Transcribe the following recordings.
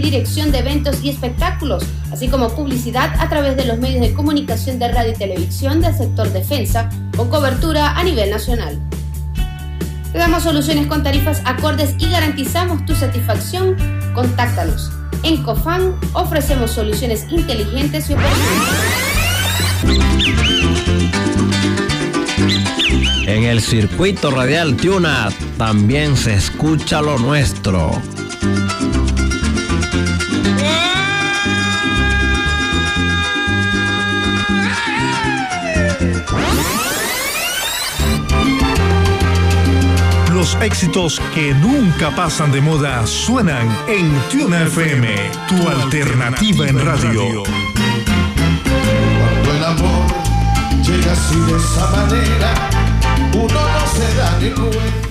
dirección de eventos y espectáculos, así como publicidad a través de los medios de comunicación de radio y televisión del sector defensa, con cobertura a nivel nacional. Te damos soluciones con tarifas acordes y garantizamos tu satisfacción. Contáctanos. En COFAN ofrecemos soluciones inteligentes y oportunas. En el circuito radial Tuna también se escucha lo nuestro. Los éxitos que nunca pasan de moda suenan en Tuna FM, tu alternativa en radio. Cuando el amor llega así de esa manera, uno no se da ni cuenta.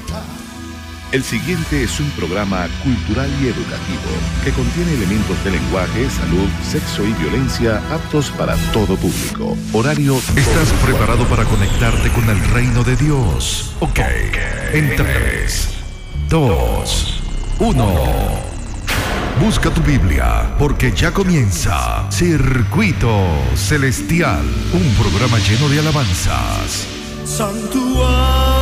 El siguiente es un programa cultural y educativo que contiene elementos de lenguaje, salud, sexo y violencia aptos para todo público. Horario. ¿Estás preparado para conectarte con el reino de Dios? Ok. En 3, 2, 1. Busca tu Biblia, porque ya comienza Circuito Celestial, un programa lleno de alabanzas, Santuario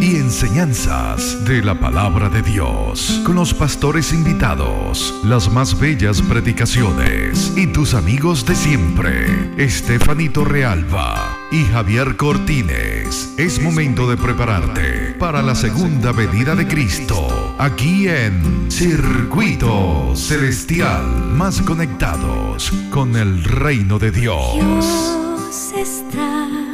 y enseñanzas de la palabra de Dios, con los pastores invitados, las más bellas predicaciones y tus amigos de siempre, Estefanito Realba y Javier Cortines. Es momento de prepararte para la segunda venida de Cristo, aquí en Circuito Celestial, más conectados con el reino de Dios. Dios está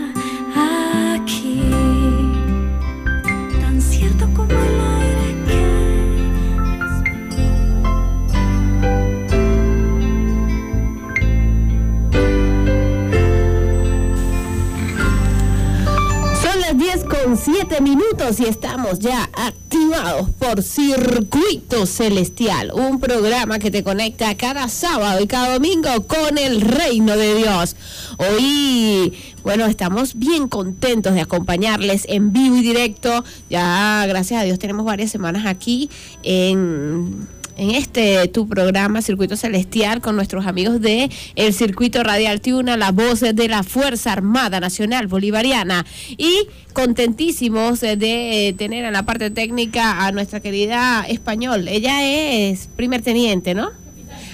7 minutos y estamos ya activados por Circuito Celestial, un programa que te conecta cada sábado y cada domingo con el reino de Dios. Hoy, bueno, estamos bien contentos de acompañarles en vivo y directo. Ya, gracias a Dios, tenemos varias semanas aquí en en este tu programa Circuito Celestial con nuestros amigos de el Circuito Radial Tuna, la voz de la Fuerza Armada Nacional Bolivariana y contentísimos eh, de eh, tener en la parte técnica a nuestra querida español. Ella es primer teniente, ¿no?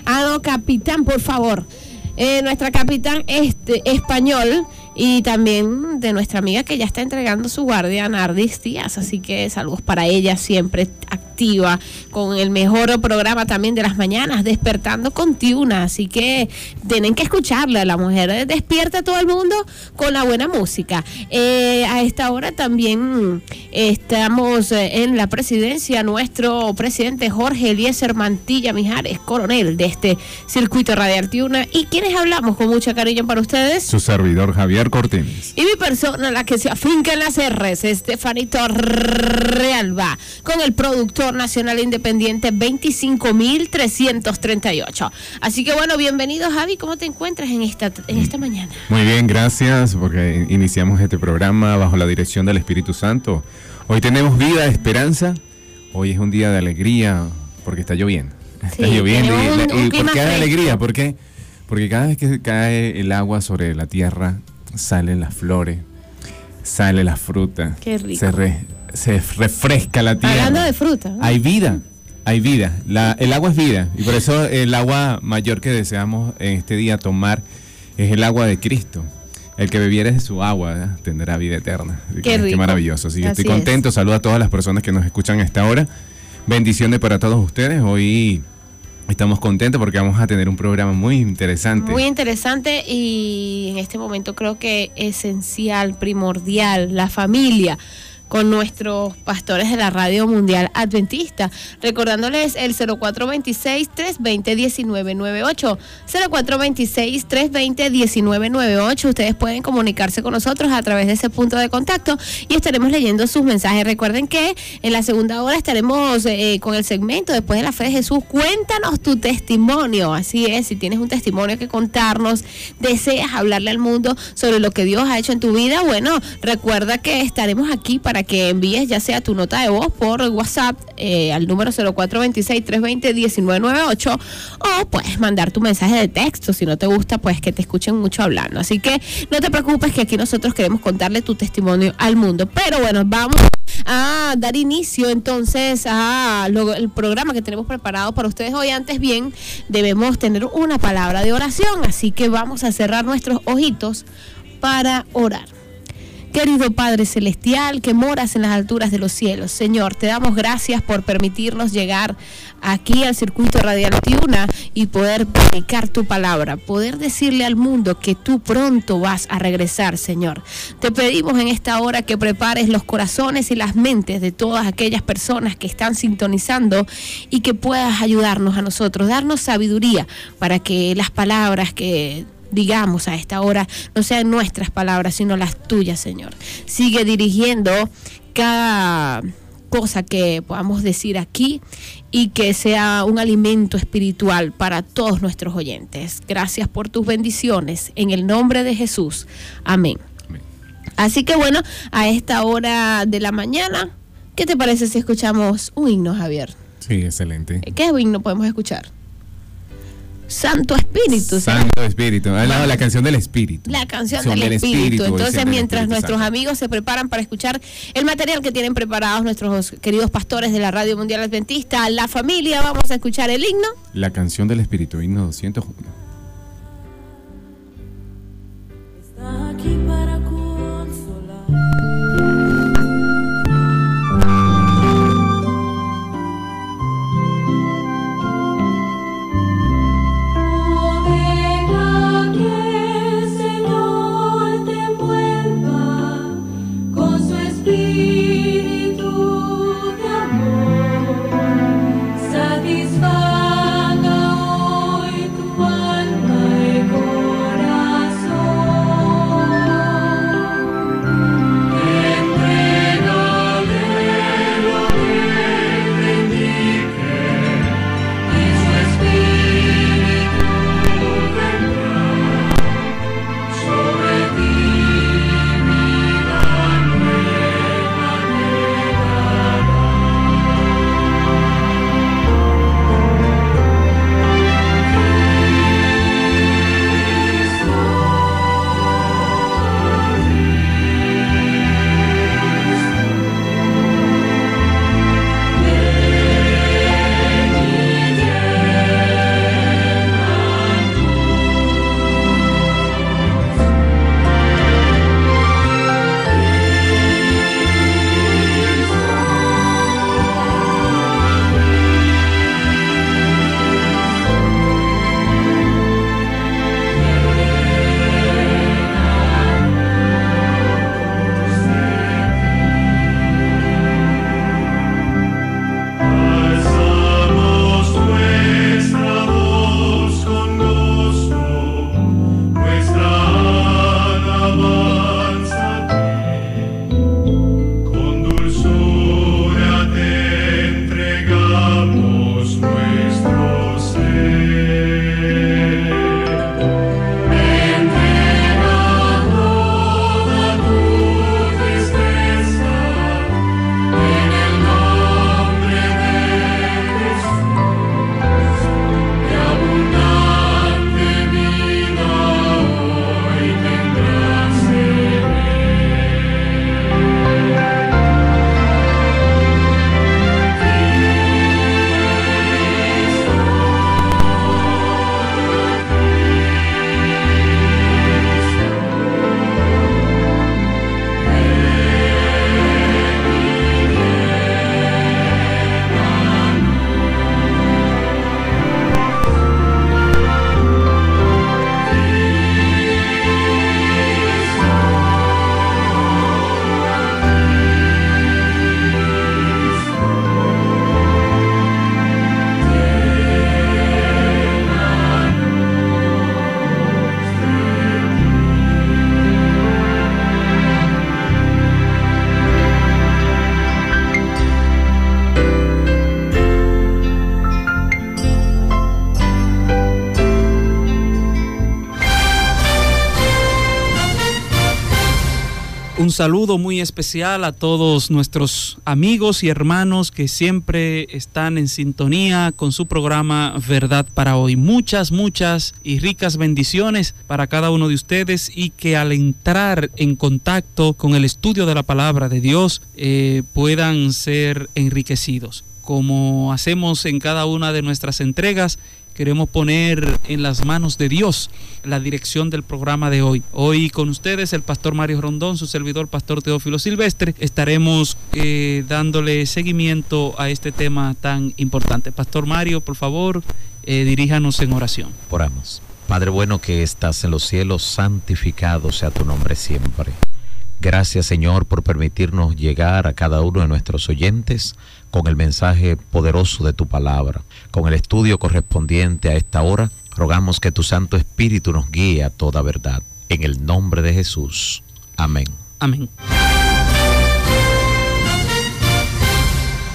Ah, capitán, por favor. Eh, nuestra capitán este, español y también de nuestra amiga que ya está entregando su guardia, Nardis Díaz. Así que saludos para ella, siempre activa, con el mejor programa también de las mañanas, despertando con Tiuna. Así que tienen que escucharla. La mujer despierta a todo el mundo con la buena música. Eh, a esta hora también estamos en la presidencia, nuestro presidente Jorge Eliezer Mantilla Mijares, coronel de este circuito radial Tiuna. ¿Y quienes hablamos con mucho cariño para ustedes? Su servidor Javier Cortines. Y mi persona, la que se afinca en las R's, Estefanito Realba, con el productor nacional independiente 25.338. Así que bueno, bienvenido Javi, ¿cómo te encuentras en esta, en esta mañana? Muy bien, gracias porque iniciamos este programa bajo la dirección del Espíritu Santo. Hoy tenemos vida, esperanza. Hoy es un día de alegría porque está lloviendo. Está Sí, lloviendo. tenemos y, un- un y ¿Por qué hay alegría? ¿Por qué? Porque cada vez que cae el agua sobre la tierra, salen las flores, sale la fruta. Qué rico. Se, re- se refresca la tierra. Hablando de fruta. ¿no? Hay vida, hay vida. La- el agua es vida y por eso el agua mayor que deseamos en este día tomar es el agua de Cristo. El que bebiere de su agua tendrá vida eterna. Qué rico. maravilloso. Que estoy Así es. contento. Saludo a todas las personas que nos escuchan a esta hora. Bendiciones para todos ustedes. Hoy estamos contentos porque vamos a tener un programa muy interesante. Muy interesante y en este momento creo que esencial, primordial, la familia con nuestros pastores de la Radio Mundial Adventista. Recordándoles el 0426-320-1998. 0426-320-1998. Ustedes pueden comunicarse con nosotros a través de ese punto de contacto y estaremos leyendo sus mensajes. Recuerden que en la segunda hora estaremos eh, con el segmento después de la fe de Jesús. Cuéntanos tu testimonio. Así es, si tienes un testimonio que contarnos, deseas hablarle al mundo sobre lo que Dios ha hecho en tu vida, bueno, recuerda que estaremos aquí para para que envíes ya sea tu nota de voz por WhatsApp eh, al número 0426-320-1998 o puedes mandar tu mensaje de texto si no te gusta, pues que te escuchen mucho hablando. Así que no te preocupes que aquí nosotros queremos contarle tu testimonio al mundo. Pero bueno, vamos a dar inicio entonces a lo- el programa que tenemos preparado para ustedes hoy. Antes bien, debemos tener una palabra de oración, así que vamos a cerrar nuestros ojitos para orar. Querido Padre Celestial, que moras en las alturas de los cielos, Señor, te damos gracias por permitirnos llegar aquí al circuito radial Tiuna y poder predicar tu palabra, poder decirle al mundo que tú pronto vas a regresar, Señor. Te pedimos en esta hora que prepares los corazones y las mentes de todas aquellas personas que están sintonizando y que puedas ayudarnos a nosotros, darnos sabiduría para que las palabras que digamos a esta hora no sean nuestras palabras, sino las tuyas, Señor. Sigue dirigiendo cada cosa que podamos decir aquí y que sea un alimento espiritual para todos nuestros oyentes. Gracias por tus bendiciones. En el nombre de Jesús. Amén. Amén. Así que bueno, a esta hora de la mañana, ¿qué te parece si escuchamos un himno, Javier? Sí, excelente. ¿Qué himno podemos escuchar? Santo Espíritu. Santo Espíritu. Ah, no, la canción del Espíritu. La canción del, espíritu. Entonces, mientras Espíritu nuestros Santo. amigos se preparan para escuchar el material que tienen preparados nuestros queridos pastores de la Radio Mundial Adventista, la familia, vamos a escuchar el himno. La canción del Espíritu, himno 201. Está aquí para consolar. Saludo muy especial a todos nuestros amigos y hermanos que siempre están en sintonía con su programa Verdad para hoy. Muchas, muchas y ricas bendiciones para cada uno de ustedes y que al entrar en contacto con el estudio de la palabra de Dios eh, puedan ser enriquecidos. Como hacemos en cada una de nuestras entregas, queremos poner en las manos de Dios la dirección del programa de hoy. Hoy con ustedes el pastor Mario Rondón, su servidor pastor Teófilo Silvestre, estaremos eh, dándole seguimiento a este tema tan importante. Pastor Mario, por favor, eh, diríjanos en oración. Oramos. Padre bueno que estás en los cielos, santificado sea tu nombre siempre. Gracias Señor por permitirnos llegar a cada uno de nuestros oyentes con el mensaje poderoso de tu palabra, con el estudio correspondiente a esta hora. Rogamos que tu Santo Espíritu nos guíe a toda verdad. En el nombre de Jesús. Amén. Amén.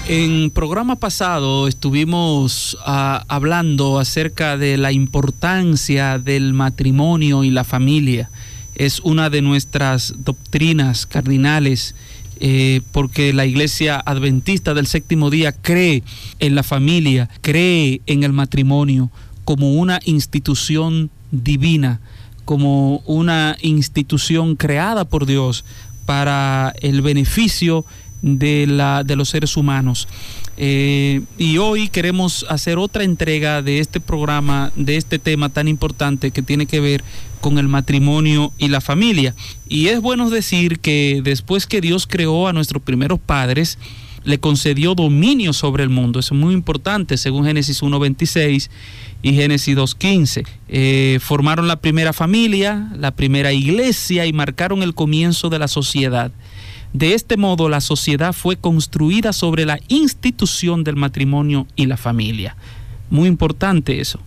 En programa pasado estuvimos ah, hablando acerca de la importancia del matrimonio y la familia. Es una de nuestras doctrinas cardinales eh, porque la iglesia adventista del séptimo día cree en la familia, cree en el matrimonio como una institución divina, como una institución creada por Dios para el beneficio de, la, de los seres humanos. Eh, y hoy queremos hacer otra entrega de este programa, de este tema tan importante que tiene que ver con el matrimonio y la familia. Y es bueno decir que después que Dios creó a nuestros primeros padres, le concedió dominio sobre el mundo. Eso es muy importante, según Génesis 1.26 y Génesis 2.15. Eh, formaron la primera familia, la primera iglesia y marcaron el comienzo de la sociedad. De este modo, la sociedad fue construida sobre la institución del matrimonio y la familia. Muy importante eso.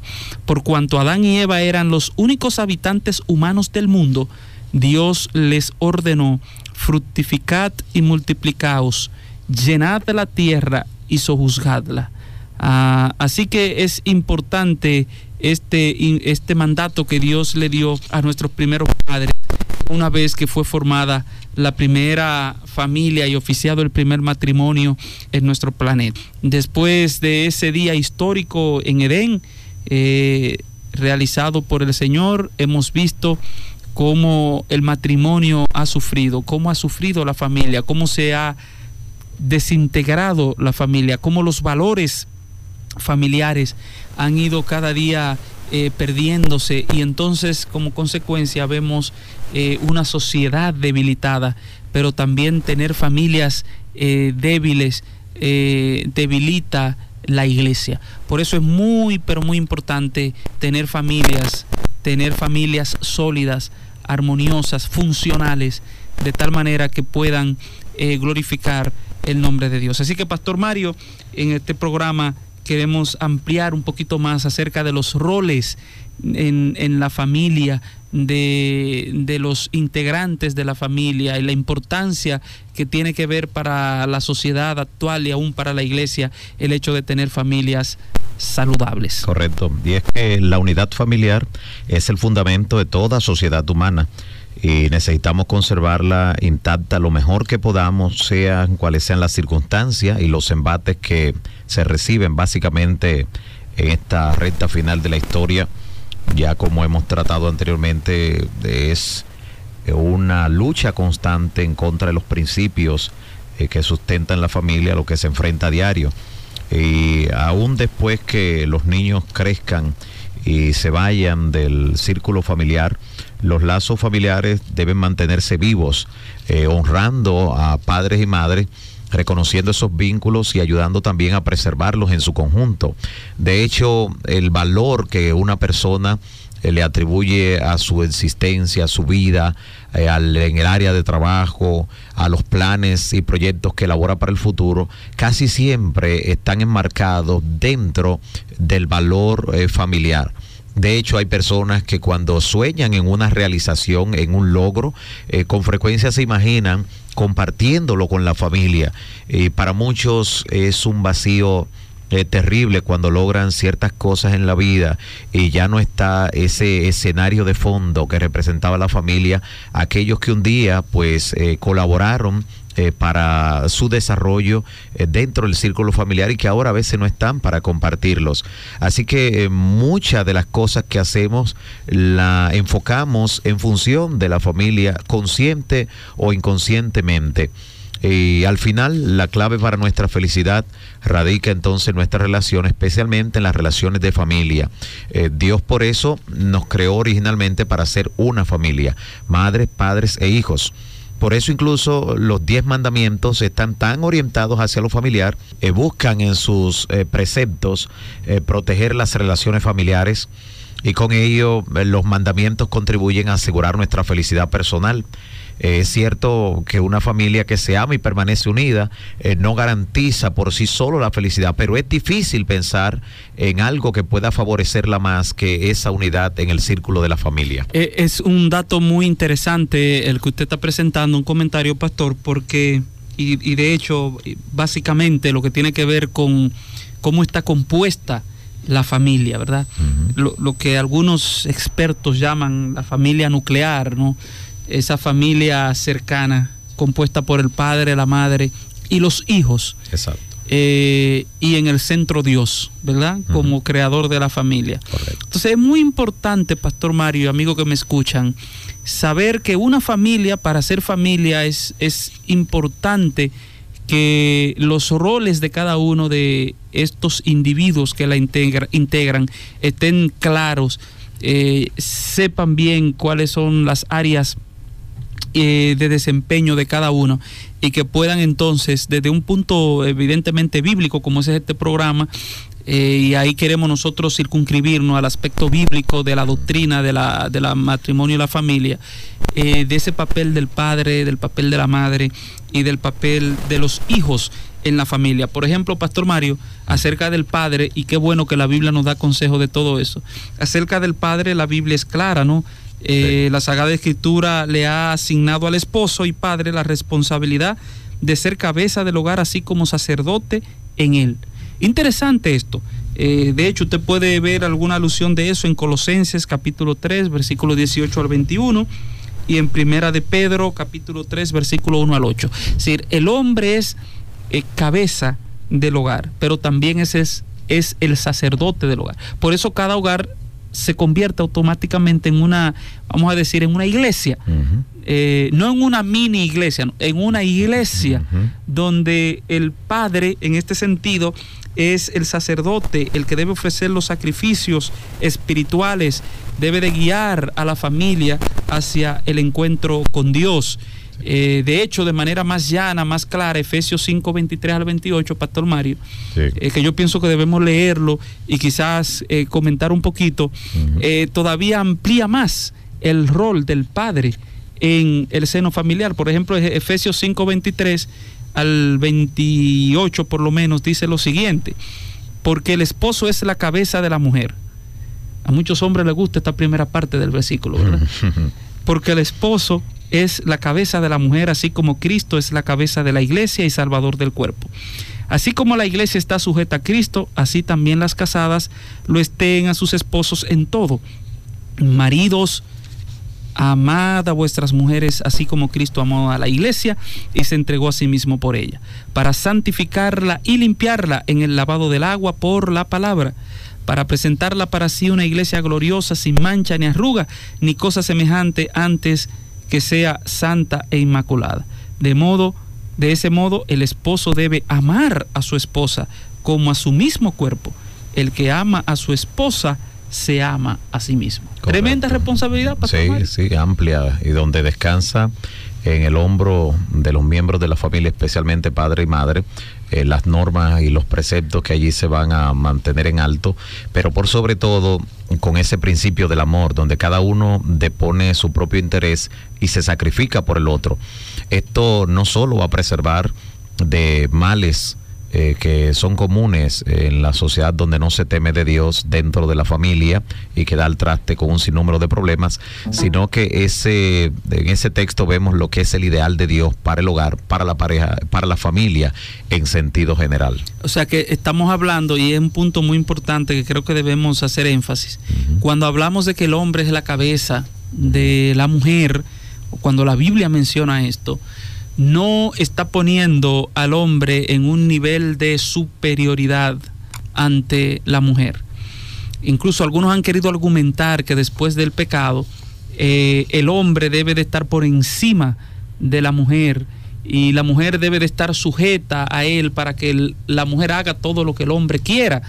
Por cuanto Adán y Eva eran los únicos habitantes humanos del mundo, Dios les ordenó, fructificad y multiplicaos, llenad la tierra y sojuzgadla. Ah, así que es importante este, este mandato que Dios le dio a nuestros primeros padres una vez que fue formada la primera familia y oficiado el primer matrimonio en nuestro planeta. Después de ese día histórico en Edén, eh, realizado por el Señor, hemos visto cómo el matrimonio ha sufrido, cómo ha sufrido la familia, cómo se ha desintegrado la familia, cómo los valores familiares han ido cada día eh, perdiéndose y entonces como consecuencia vemos eh, una sociedad debilitada, pero también tener familias eh, débiles debilita la iglesia. Por eso es muy, pero muy importante tener familias, tener familias sólidas, armoniosas, funcionales, de tal manera que puedan glorificar el nombre de Dios. Así que, Pastor Mario, en este programa queremos ampliar un poquito más acerca de los roles en, en la familia, de, de, los integrantes de la familia y la importancia que tiene que ver para la sociedad actual y aún para la iglesia el hecho de tener familias saludables. Correcto. Y es que la unidad familiar es el fundamento de toda sociedad humana y necesitamos conservarla intacta lo mejor que podamos, sean cuales sean las circunstancias y los embates que se reciben básicamente en esta recta final de la historia. Ya como hemos tratado anteriormente, es una lucha constante en contra de los principios eh, que sustentan la familia, lo que se enfrenta a diario. Y aún después que los niños crezcan y se vayan del círculo familiar, los lazos familiares deben mantenerse vivos, eh, honrando a padres y madres reconociendo esos vínculos y ayudando también a preservarlos en su conjunto. De hecho, el valor que una persona eh, le atribuye a su existencia, a su vida, eh, al, en el área de trabajo, a los planes y proyectos que elabora para el futuro, casi siempre están enmarcados dentro del valor eh, familiar. De hecho, hay personas que cuando sueñan en una realización, en un logro, eh, con frecuencia se imaginan compartiéndolo con la familia. Y para muchos es un vacío eh, terrible cuando logran ciertas cosas en la vida y ya no está ese escenario de fondo que representaba la familia, aquellos que un día pues eh, colaboraron eh, para su desarrollo eh, dentro del círculo familiar y que ahora a veces no están para compartirlos. Así que eh, muchas de las cosas que hacemos la enfocamos en función de la familia, consciente o inconscientemente. Y al final la clave para nuestra felicidad radica entonces en nuestra relación, especialmente en las relaciones de familia. Dios por eso nos creó originalmente para ser una familia, madres, padres e hijos. Por eso incluso los diez mandamientos están tan orientados hacia lo familiar, eh, buscan en sus eh, preceptos eh, proteger las relaciones familiares y con ello eh, los mandamientos contribuyen a asegurar nuestra felicidad personal. Eh, es cierto que una familia que se ama y permanece unida eh, no garantiza por sí solo la felicidad, pero es difícil pensar en algo que pueda favorecerla más que esa unidad en el círculo de la familia. Eh, Es un dato muy interesante el que usted está presentando, un comentario, pastor, porque, y, y de hecho, básicamente lo que tiene que ver con cómo está compuesta la familia, ¿verdad? lo, lo que algunos expertos llaman la familia nuclear, ¿no? Esa familia cercana, compuesta por el padre, la madre y los hijos. Exacto. eh, y en el centro Dios, ¿verdad? Como creador de la familia. Entonces es muy importante, Pastor Mario y amigos que me escuchan, saber que una familia, para ser familia, es, es importante que los roles de cada uno de estos individuos que la integra- integran estén claros, eh, sepan bien cuáles son las áreas eh, de desempeño de cada uno y que puedan entonces, desde un punto evidentemente bíblico, como es este programa, eh, y ahí queremos nosotros circunscribirnos al aspecto bíblico de la doctrina de la, de matrimonio y la familia, eh, de ese papel del padre, del papel de la madre y del papel de los hijos en la familia. Por ejemplo, Pastor Mario, acerca del padre, y qué bueno que la Biblia nos da consejo de todo eso. Acerca del padre, la Biblia es clara, ¿no? Eh, La Sagrada Escritura le ha asignado al esposo y padre la responsabilidad de ser cabeza del hogar, así como sacerdote en él. Interesante esto. Eh, de hecho, usted puede ver alguna alusión de eso en Colosenses capítulo 3, versículo 18 al 21 y en Primera de Pedro capítulo 3, versículo 1 al 8. Es decir, el hombre es eh, cabeza del hogar, pero también es, es el sacerdote del hogar. Por eso cada hogar se convierte automáticamente en una, vamos a decir, en una iglesia. Eh, no en una mini iglesia, en una iglesia donde el padre, en este sentido, es el sacerdote, el que debe ofrecer los sacrificios espirituales, debe de guiar a la familia hacia el encuentro con Dios. Eh, de hecho, de manera más llana, más clara, Efesios 5, 23 al 28, Pastor Mario, eh, que yo pienso que debemos leerlo y quizás eh, comentar un poquito, todavía amplía más el rol del padre en el seno familiar. Por ejemplo, Efesios 5, 23 al 28 por lo menos dice lo siguiente, porque el esposo es la cabeza de la mujer. A muchos hombres les gusta esta primera parte del versículo, ¿verdad? porque el esposo es la cabeza de la mujer, así como Cristo es la cabeza de la iglesia y salvador del cuerpo. Así como la iglesia está sujeta a Cristo, así también las casadas lo estén a sus esposos en todo. Maridos, amad a vuestras mujeres, así como Cristo amó a la iglesia y se entregó a sí mismo por ella, para santificarla y limpiarla en el lavado del agua por la palabra para presentarla para sí una iglesia gloriosa, sin mancha ni arruga, ni cosa semejante antes que sea santa e inmaculada. De modo, de ese modo, el esposo debe amar a su esposa como a su mismo cuerpo. El que ama a su esposa se ama a sí mismo. Tremenda responsabilidad, Pastor Sí, sí, amplia y donde descansa en el hombro de los miembros de la familia, especialmente padre y madre, eh, las normas y los preceptos que allí se van a mantener en alto, pero por sobre todo con ese principio del amor, donde cada uno depone su propio interés y se sacrifica por el otro. Esto no solo va a preservar de males eh, que son comunes en la sociedad donde no se teme de Dios dentro de la familia y que da al traste con un sinnúmero de problemas, sino que ese, en ese texto vemos lo que es el ideal de Dios para el hogar, para la pareja, para la familia en sentido general. O sea que estamos hablando, y es un punto muy importante que creo que debemos hacer énfasis, cuando hablamos de que el hombre es la cabeza de la mujer, cuando la Biblia menciona esto, no está poniendo al hombre en un nivel de superioridad ante la mujer. Incluso algunos han querido argumentar que después del pecado eh, el hombre debe de estar por encima de la mujer y la mujer debe de estar sujeta a él para que la mujer haga todo lo que el hombre quiera.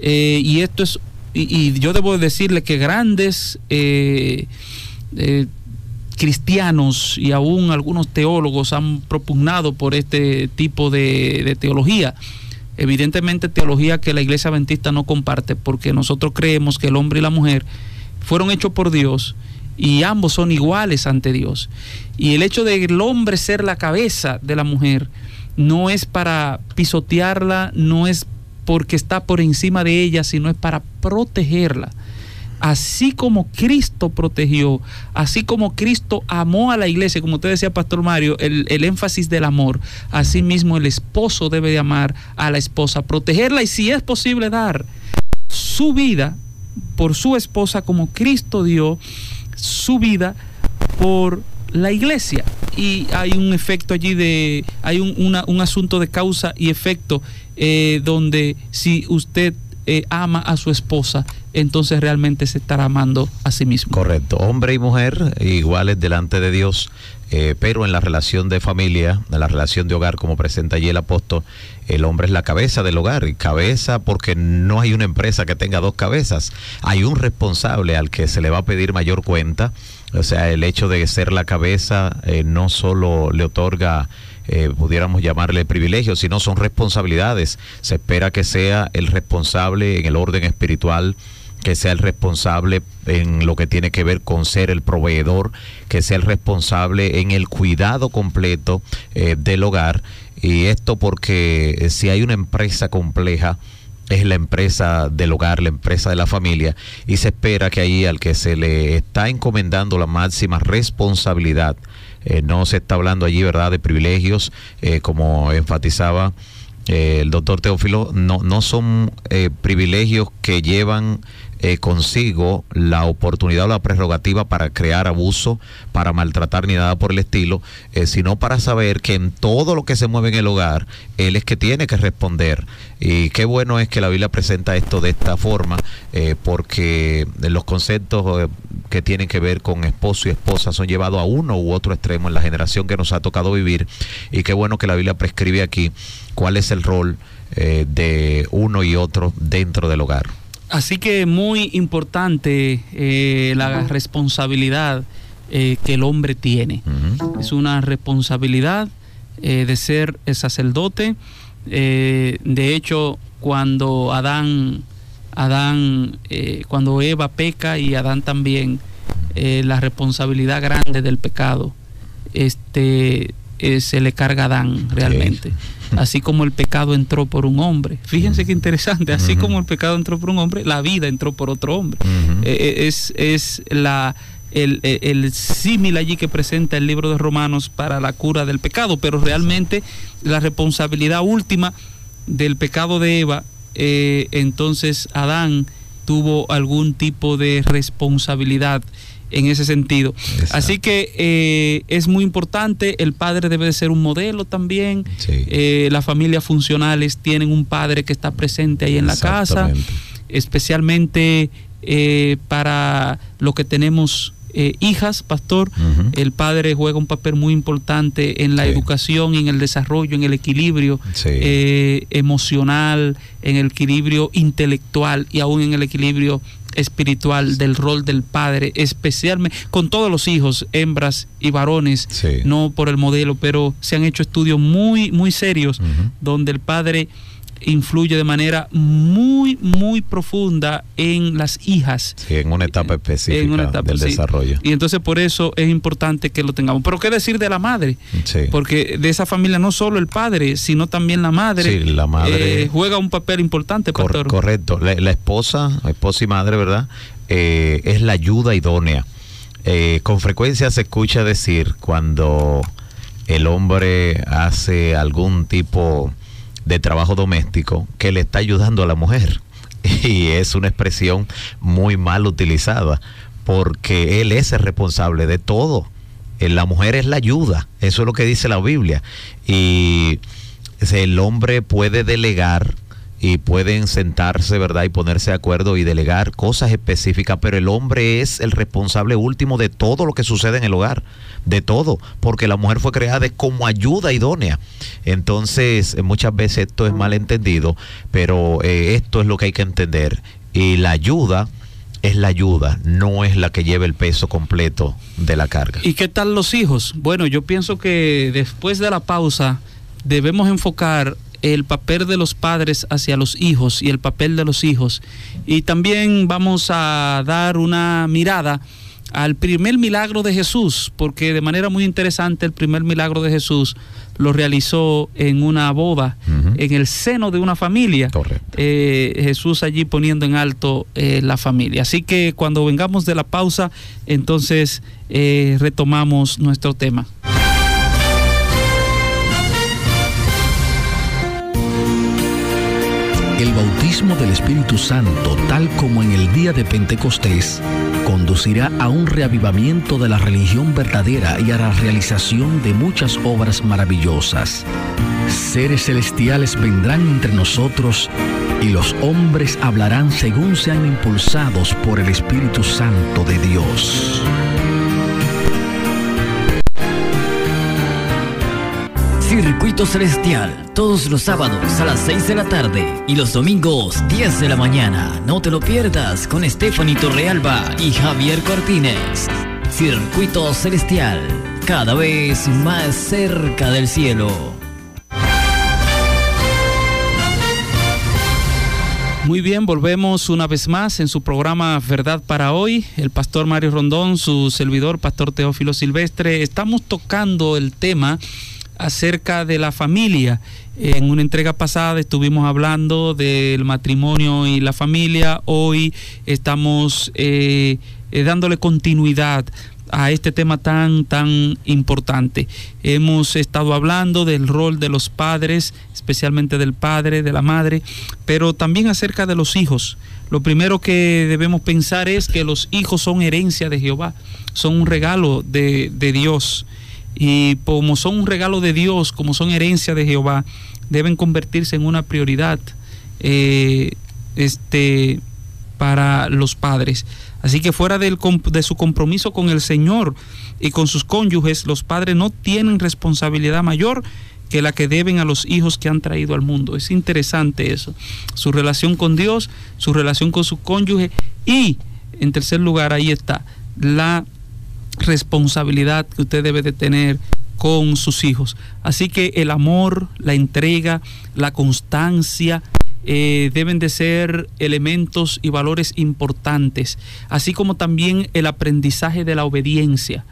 Eh, y esto es, y, yo debo decirle que grandes eh, cristianos y aún algunos teólogos han propugnado por este tipo de, teología. Evidentemente teología que la iglesia adventista no comparte porque nosotros creemos que el hombre y la mujer fueron hechos por Dios y ambos son iguales ante Dios. Y el hecho de el hombre ser la cabeza de la mujer no es para pisotearla, no es porque está por encima de ella, sino es para protegerla. Así como Cristo protegió, así como Cristo amó a la iglesia, como usted decía, Pastor Mario, el, el énfasis del amor, así mismo el esposo debe de amar a la esposa, protegerla y si es posible dar su vida por su esposa como Cristo dio su vida por la iglesia. Y hay un efecto allí de, hay un, un asunto de causa y efecto eh, donde si usted eh, ama a su esposa, entonces realmente se estará amando a sí mismo. Correcto. Hombre y mujer iguales delante de Dios, eh, pero en la relación de familia, en la relación de hogar, como presenta allí el apóstol, el hombre es la cabeza del hogar. Y cabeza porque no hay una empresa que tenga dos cabezas. Hay un responsable al que se le va a pedir mayor cuenta. O sea, el hecho de ser la cabeza eh, no solo le otorga eh, pudiéramos llamarle privilegios, sino son responsabilidades. Se espera que sea el responsable en el orden espiritual, que sea el responsable en lo que tiene que ver con ser el proveedor, que sea el responsable en el cuidado completo eh, del hogar. Y esto porque eh, si hay una empresa compleja, es la empresa del hogar, la empresa de la familia, y se espera que ahí al que se le está encomendando la máxima responsabilidad, eh, no se está hablando allí, ¿verdad?, de privilegios, eh, como enfatizaba eh, el doctor Teófilo, no, no son eh, privilegios que llevan eh, consigo la oportunidad o la prerrogativa para crear abuso, para maltratar ni nada por el estilo, eh, sino para saber que en todo lo que se mueve en el hogar, él es que tiene que responder. Y qué bueno es que la Biblia presenta esto de esta forma, eh, porque los conceptos eh, que tienen que ver con esposo y esposa son llevados a uno u otro extremo en la generación que nos ha tocado vivir. Y qué bueno que la Biblia prescribe aquí cuál es el rol de uno y otro dentro del hogar. Así que muy importante eh, la responsabilidad eh, que el hombre tiene. Es una responsabilidad eh, de ser el sacerdote. De hecho, cuando Adán, Adán, cuando Eva peca y Adán también, la responsabilidad grande del pecado, este, eh, se le carga a Adán realmente. Así como el pecado entró por un hombre. Fíjense qué interesante. Así como el pecado entró por un hombre, la vida entró por otro hombre. Eh, eh, es, es la el, el- el símil allí que presenta el libro de Romanos para la cura del pecado, pero realmente la responsabilidad última del pecado de Eva, eh, entonces Adán tuvo algún tipo de responsabilidad en ese sentido. Así que eh, es muy importante, el padre debe de ser un modelo también, Eh, las familias funcionales tienen un padre que está presente ahí en la casa, especialmente eh, para lo que tenemos eh, hijas, pastor, el padre juega un papel muy importante en la educación, en el desarrollo, en el equilibrio eh, emocional, en el equilibrio intelectual y aún en el equilibrio espiritual del rol del padre, especialmente con todos los hijos, hembras y varones, no por el modelo, pero se han hecho estudios muy, muy serios donde el padre influye de manera muy, muy profunda en las hijas. Sí, en una etapa específica En una etapa, del sí. desarrollo. Y entonces por eso es importante que lo tengamos. Pero qué decir de la madre, Sí. porque de esa familia no solo el padre, sino también la madre, Sí, la madre- eh, juega un papel importante, Cor- pastor. correcto. La, la esposa, esposa y madre, ¿verdad? Eh, es la ayuda idónea. Eh, con frecuencia se escucha decir cuando el hombre hace algún tipo de trabajo doméstico que le está ayudando a la mujer. Y es una expresión muy mal utilizada porque él es el responsable de todo. Eh, La mujer es la ayuda, eso es lo que dice la Biblia. Y el hombre puede delegar y pueden sentarse, ¿verdad? Y ponerse de acuerdo y delegar cosas específicas, pero el hombre es el responsable último de todo lo que sucede en el hogar, de todo, porque la mujer fue creada como ayuda idónea. Entonces, eh, muchas veces esto es mal entendido, pero eh, esto es lo que hay que entender. Y la ayuda es la ayuda, no es la que lleva el peso completo de la carga. ¿Y qué tal los hijos? Bueno, yo pienso que después de la pausa debemos enfocar el papel de los padres hacia los hijos y el papel de los hijos. Y también vamos a dar una mirada al primer milagro de Jesús, porque de manera muy interesante el primer milagro de Jesús lo realizó en una boda, en el seno de una familia. Eh, Jesús allí poniendo en alto eh, la familia. Así que cuando vengamos de la pausa, entonces eh, retomamos nuestro tema. El bautismo del Espíritu Santo, tal como en el día de Pentecostés, conducirá a un reavivamiento de la religión verdadera y a la realización de muchas obras maravillosas. Seres celestiales vendrán entre nosotros y los hombres hablarán según sean impulsados por el Espíritu Santo de Dios. Circuito Celestial, todos los sábados a las 6 de la tarde y los domingos 10 de la mañana. No te lo pierdas con Stephanie Torrealba y Javier Cortines. Circuito Celestial, cada vez más cerca del cielo. Muy bien, volvemos una vez más en su programa Verdad para hoy. El pastor Mario Rondón, su servidor, pastor Teófilo Silvestre. Estamos tocando el tema acerca de la familia. En una entrega pasada estuvimos hablando del matrimonio y la familia. Hoy estamos eh, eh, dándole continuidad a este tema tan tan importante. Hemos estado hablando del rol de los padres, especialmente del padre, de la madre, pero también acerca de los hijos. Lo primero que debemos pensar es que los hijos son herencia de Jehová, son un regalo de, de Dios. Y como son un regalo de Dios, como son herencia de Jehová, deben convertirse en una prioridad eh, este, para los padres. Así que fuera del de su compromiso con el Señor y con sus cónyuges, los padres no tienen responsabilidad mayor que la que deben a los hijos que han traído al mundo. Es interesante eso. Su relación con Dios, su relación con su cónyuge y, en tercer lugar, ahí está, la responsabilidad que usted debe de tener con sus hijos. Así que el amor, la entrega, la constancia, eh, deben de ser elementos y valores importantes, así como también el aprendizaje de la obediencia.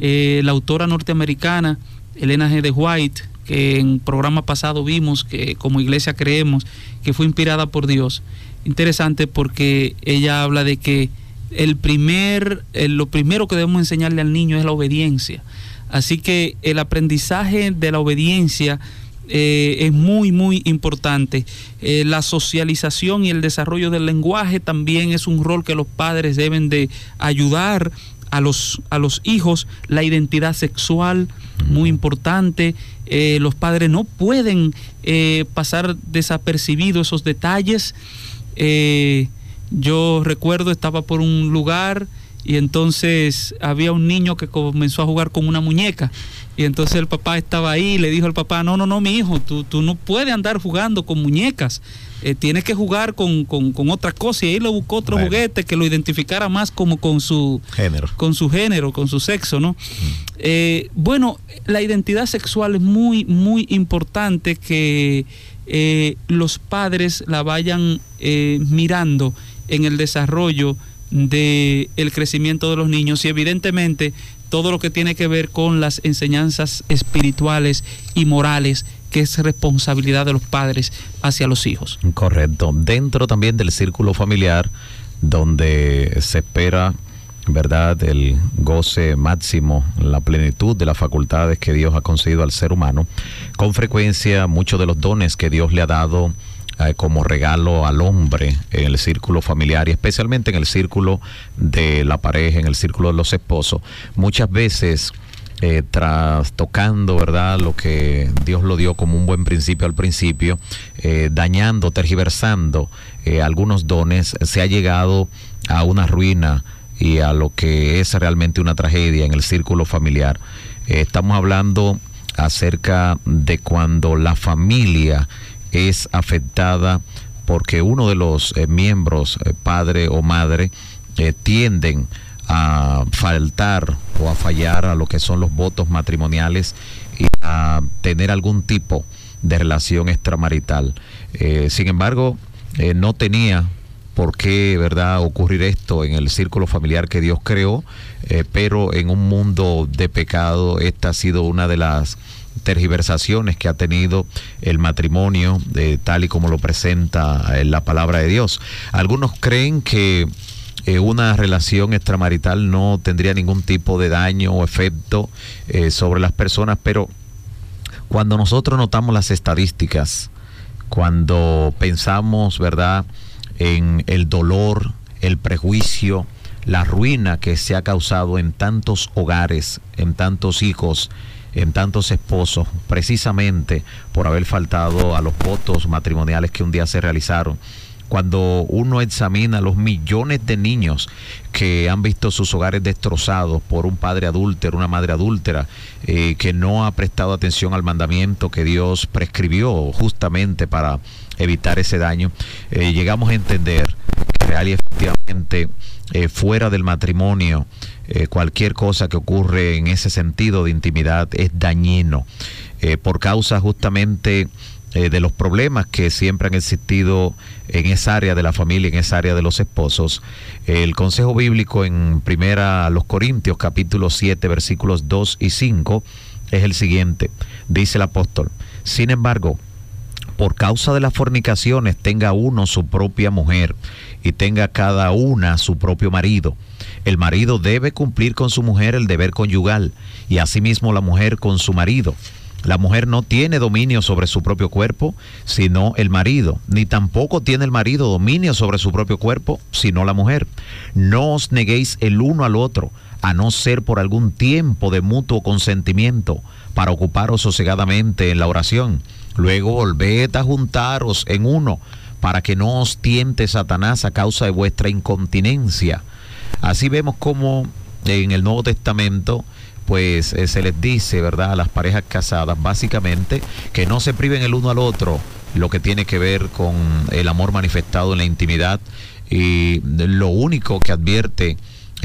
Eh, la autora norteamericana, Elena G. de White, que en programa pasado vimos que como iglesia creemos que fue inspirada por Dios. Interesante porque ella habla de que el primer, lo primero que debemos enseñarle al niño es la obediencia. Así que el aprendizaje de la obediencia eh, es muy, muy importante. Eh, la socialización y el desarrollo del lenguaje también es un rol que los padres deben de ayudar a los, a los hijos. La identidad sexual, muy importante. Eh, los padres no pueden pasar desapercibidos esos detalles. Yo recuerdo, estaba por un lugar y entonces había un niño que comenzó a jugar con una muñeca. Y entonces el papá estaba ahí y le dijo al papá, no, no, no, mi hijo, tú, tú no puedes andar jugando con muñecas. Eh, tienes que jugar con, con, con otra cosa. Y ahí le buscó otro Bueno. juguete que lo identificara más como con su, Género. con su género, con su sexo, ¿no? Eh, bueno, la identidad sexual es muy, muy importante que eh, los padres la vayan eh, mirando en el desarrollo del el crecimiento de los niños y evidentemente todo lo que tiene que ver con las enseñanzas espirituales y morales que es responsabilidad de los padres hacia los hijos. Correcto. Dentro también del círculo familiar, donde se espera, ¿verdad?, el goce máximo, la plenitud de las facultades que Dios ha concedido al ser humano. Con frecuencia, muchos de los dones que Dios le ha dado eh, como regalo al hombre en el círculo familiar y especialmente en el círculo de la pareja, en el círculo de los esposos, muchas veces eh, trastocando, ¿verdad? Lo que Dios lo dio como un buen principio al principio, eh, dañando, tergiversando algunos dones, se ha llegado a una ruina y a lo que es realmente una tragedia en el círculo familiar. Estamos hablando acerca de cuando la familia es afectada porque uno de los eh, miembros, eh, padre o madre, eh, tienden a faltar o a fallar a lo que son los votos matrimoniales y a tener algún tipo de relación extramarital. Sin embargo, no tenía por qué, ¿verdad?, ocurrir esto en el círculo familiar que Dios creó, pero en un mundo de pecado, esta ha sido una de las tergiversaciones que ha tenido el matrimonio, de tal y como lo presenta en la palabra de Dios. Algunos creen que eh, una relación extramarital no tendría ningún tipo de daño o efecto eh, sobre las personas, pero cuando nosotros notamos las estadísticas, cuando pensamos, ¿verdad?, en el dolor, el prejuicio, la ruina que se ha causado en tantos hogares, en tantos hijos, en tantos esposos, precisamente por haber faltado a los votos matrimoniales que un día se realizaron. Cuando uno examina los millones de niños que han visto sus hogares destrozados por un padre adúltero, una madre adúltera, eh, que no ha prestado atención al mandamiento que Dios prescribió justamente para evitar ese daño, eh, llegamos a entender que real y efectivamente eh, fuera del matrimonio, eh, cualquier cosa que ocurre en ese sentido de intimidad es dañino, eh, por causa justamente eh, de los problemas que siempre han existido en esa área de la familia, en esa área de los esposos. El consejo bíblico en primera los Corintios capítulo 7 versículos 2 y 5 es el siguiente. Dice el apóstol, sin embargo, por causa de las fornicaciones tenga uno su propia mujer y tenga cada una su propio marido. El marido debe cumplir con su mujer el deber conyugal y asimismo la mujer con su marido. La mujer no tiene dominio sobre su propio cuerpo, sino el marido, ni tampoco tiene el marido dominio sobre su propio cuerpo, sino la mujer. No os neguéis el uno al otro, a no ser por algún tiempo de mutuo consentimiento, para ocuparos sosegadamente en la oración. Luego volved a juntaros en uno, para que no os tiente Satanás a causa de vuestra incontinencia. Así vemos como en el Nuevo Testamento pues eh, se les dice, ¿verdad?, a las parejas casadas, básicamente, que no se priven el uno al otro, lo que tiene que ver con el amor manifestado en la intimidad. Y lo único que advierte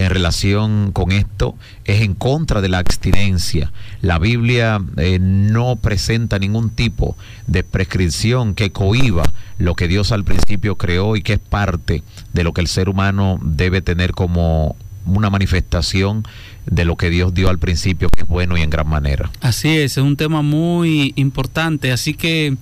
en relación con esto es en contra de la abstinencia. La Biblia eh, no presenta ningún tipo de prescripción que cohiba lo que Dios al principio creó y que es parte de lo que el ser humano debe tener como una manifestación de lo que Dios dio al principio, que es bueno y en gran manera. Así es, es un tema muy importante, así que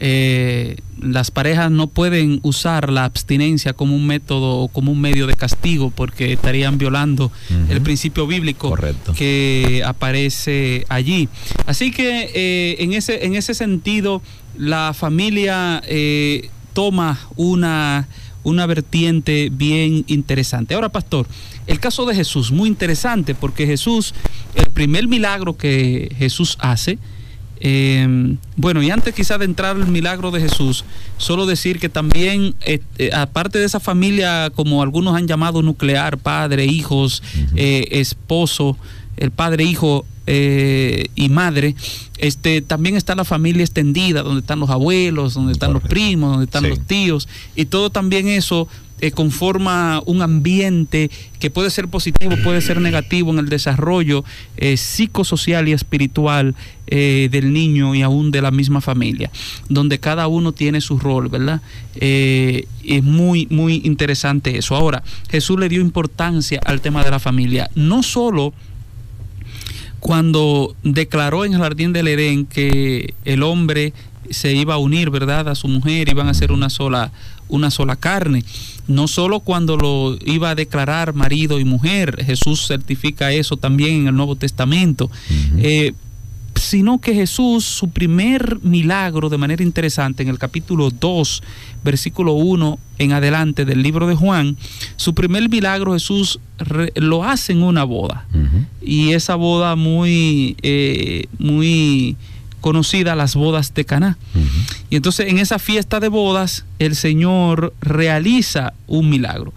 eh, las parejas no pueden usar la abstinencia como un método o como un medio de castigo porque estarían violando el principio bíblico que aparece allí. Así que eh, en, ese, en ese sentido, la familia eh, toma una, una vertiente bien interesante. Ahora, pastor, el caso de Jesús, muy interesante, porque Jesús, el primer milagro que Jesús hace, eh, bueno, y antes quizá de entrar al milagro de Jesús, solo decir que también, eh, eh, aparte de esa familia, como algunos han llamado nuclear, padre, hijos, eh, esposo, el padre, hijo y madre, este, también está la familia extendida, donde están los abuelos, donde están los primos, donde están los tíos, y todo también eso eh, conforma un ambiente que puede ser positivo, puede ser negativo en el desarrollo eh, psicosocial y espiritual eh, del niño y aún de la misma familia, donde cada uno tiene su rol, ¿verdad? Es muy, muy interesante eso. Ahora, Jesús le dio importancia al tema de la familia, no solo cuando declaró en el jardín del Edén que el hombre se iba a unir, ¿verdad?, a su mujer, iban a ser una sola, una sola carne. No solo cuando lo iba a declarar marido y mujer, Jesús certifica eso también en el Nuevo Testamento. Eh, sino que Jesús, su primer milagro de manera interesante, en el capítulo 2, versículo 1 en adelante del libro de Juan, su primer milagro Jesús re- lo hace en una boda. Y esa boda muy, eh, muy conocida, las bodas de Caná. Y entonces en esa fiesta de bodas, el Señor realiza un milagro.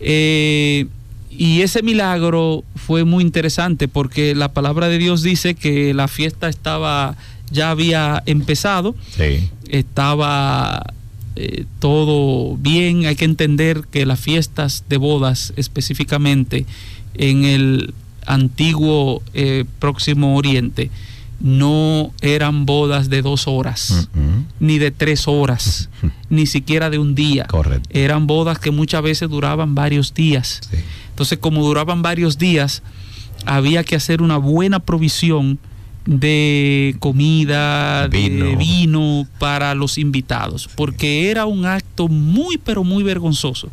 Eh, y ese milagro fue muy interesante porque la palabra de Dios dice que la fiesta estaba, ya había empezado, Sí. estaba eh, todo bien. Hay que entender que las fiestas de bodas específicamente en el antiguo eh, Próximo Oriente no eran bodas de dos horas, ni de tres horas, ni siquiera de un día. Correcto. Eran bodas que muchas veces duraban varios días. Entonces, como duraban varios días, había que hacer una buena provisión de comida, de Vino. vino para los invitados, porque era un acto muy, pero muy vergonzoso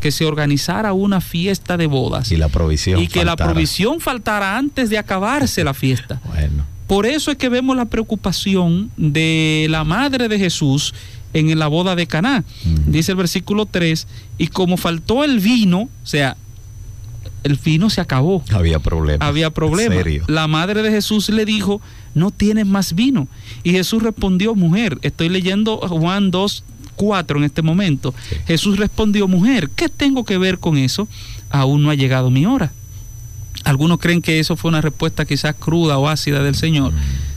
que se organizara una fiesta de bodas Y la provisión. y que la provisión faltara antes de acabarse la fiesta. Bueno. Por eso es que vemos la preocupación de la madre de Jesús en la boda de Caná. Dice el versículo 3, y como faltó el vino, o sea, el vino se acabó. Había problemas. Había serio. La madre de Jesús le dijo, no tienes más vino. Y Jesús respondió, mujer, estoy leyendo Juan 2, 4 en este momento. Jesús respondió, mujer, ¿qué tengo que ver con eso? Aún no ha llegado mi hora. Algunos creen que eso fue una respuesta quizás cruda o ácida del Señor.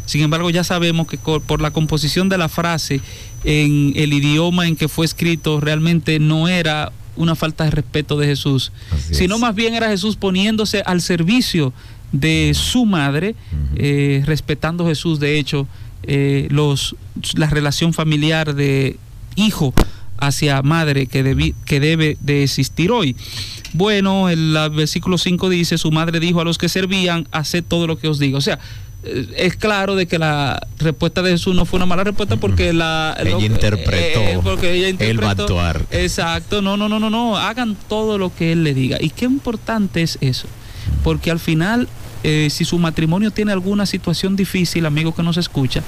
Sin embargo, ya sabemos que por la composición de la frase en el idioma en que fue escrito, realmente no era una falta de respeto de Jesús, sino más bien era Jesús poniéndose al servicio de su madre, eh, respetando Jesús, de hecho, eh, los, la relación familiar de hijo hacia madre que, debi- que debe de existir hoy. Bueno, el versículo 5 dice, su madre dijo a los que servían, haced todo lo que os digo. O sea, eh, es claro de que la respuesta de Jesús no fue una mala respuesta porque la Ella lo- interpretó eh, porque ella el interpretó- actuar. Exacto, no, no, no, no, no, hagan todo lo que él le diga. Y qué importante es eso, porque al final, eh, si su matrimonio tiene alguna situación difícil, amigo que nos escucha,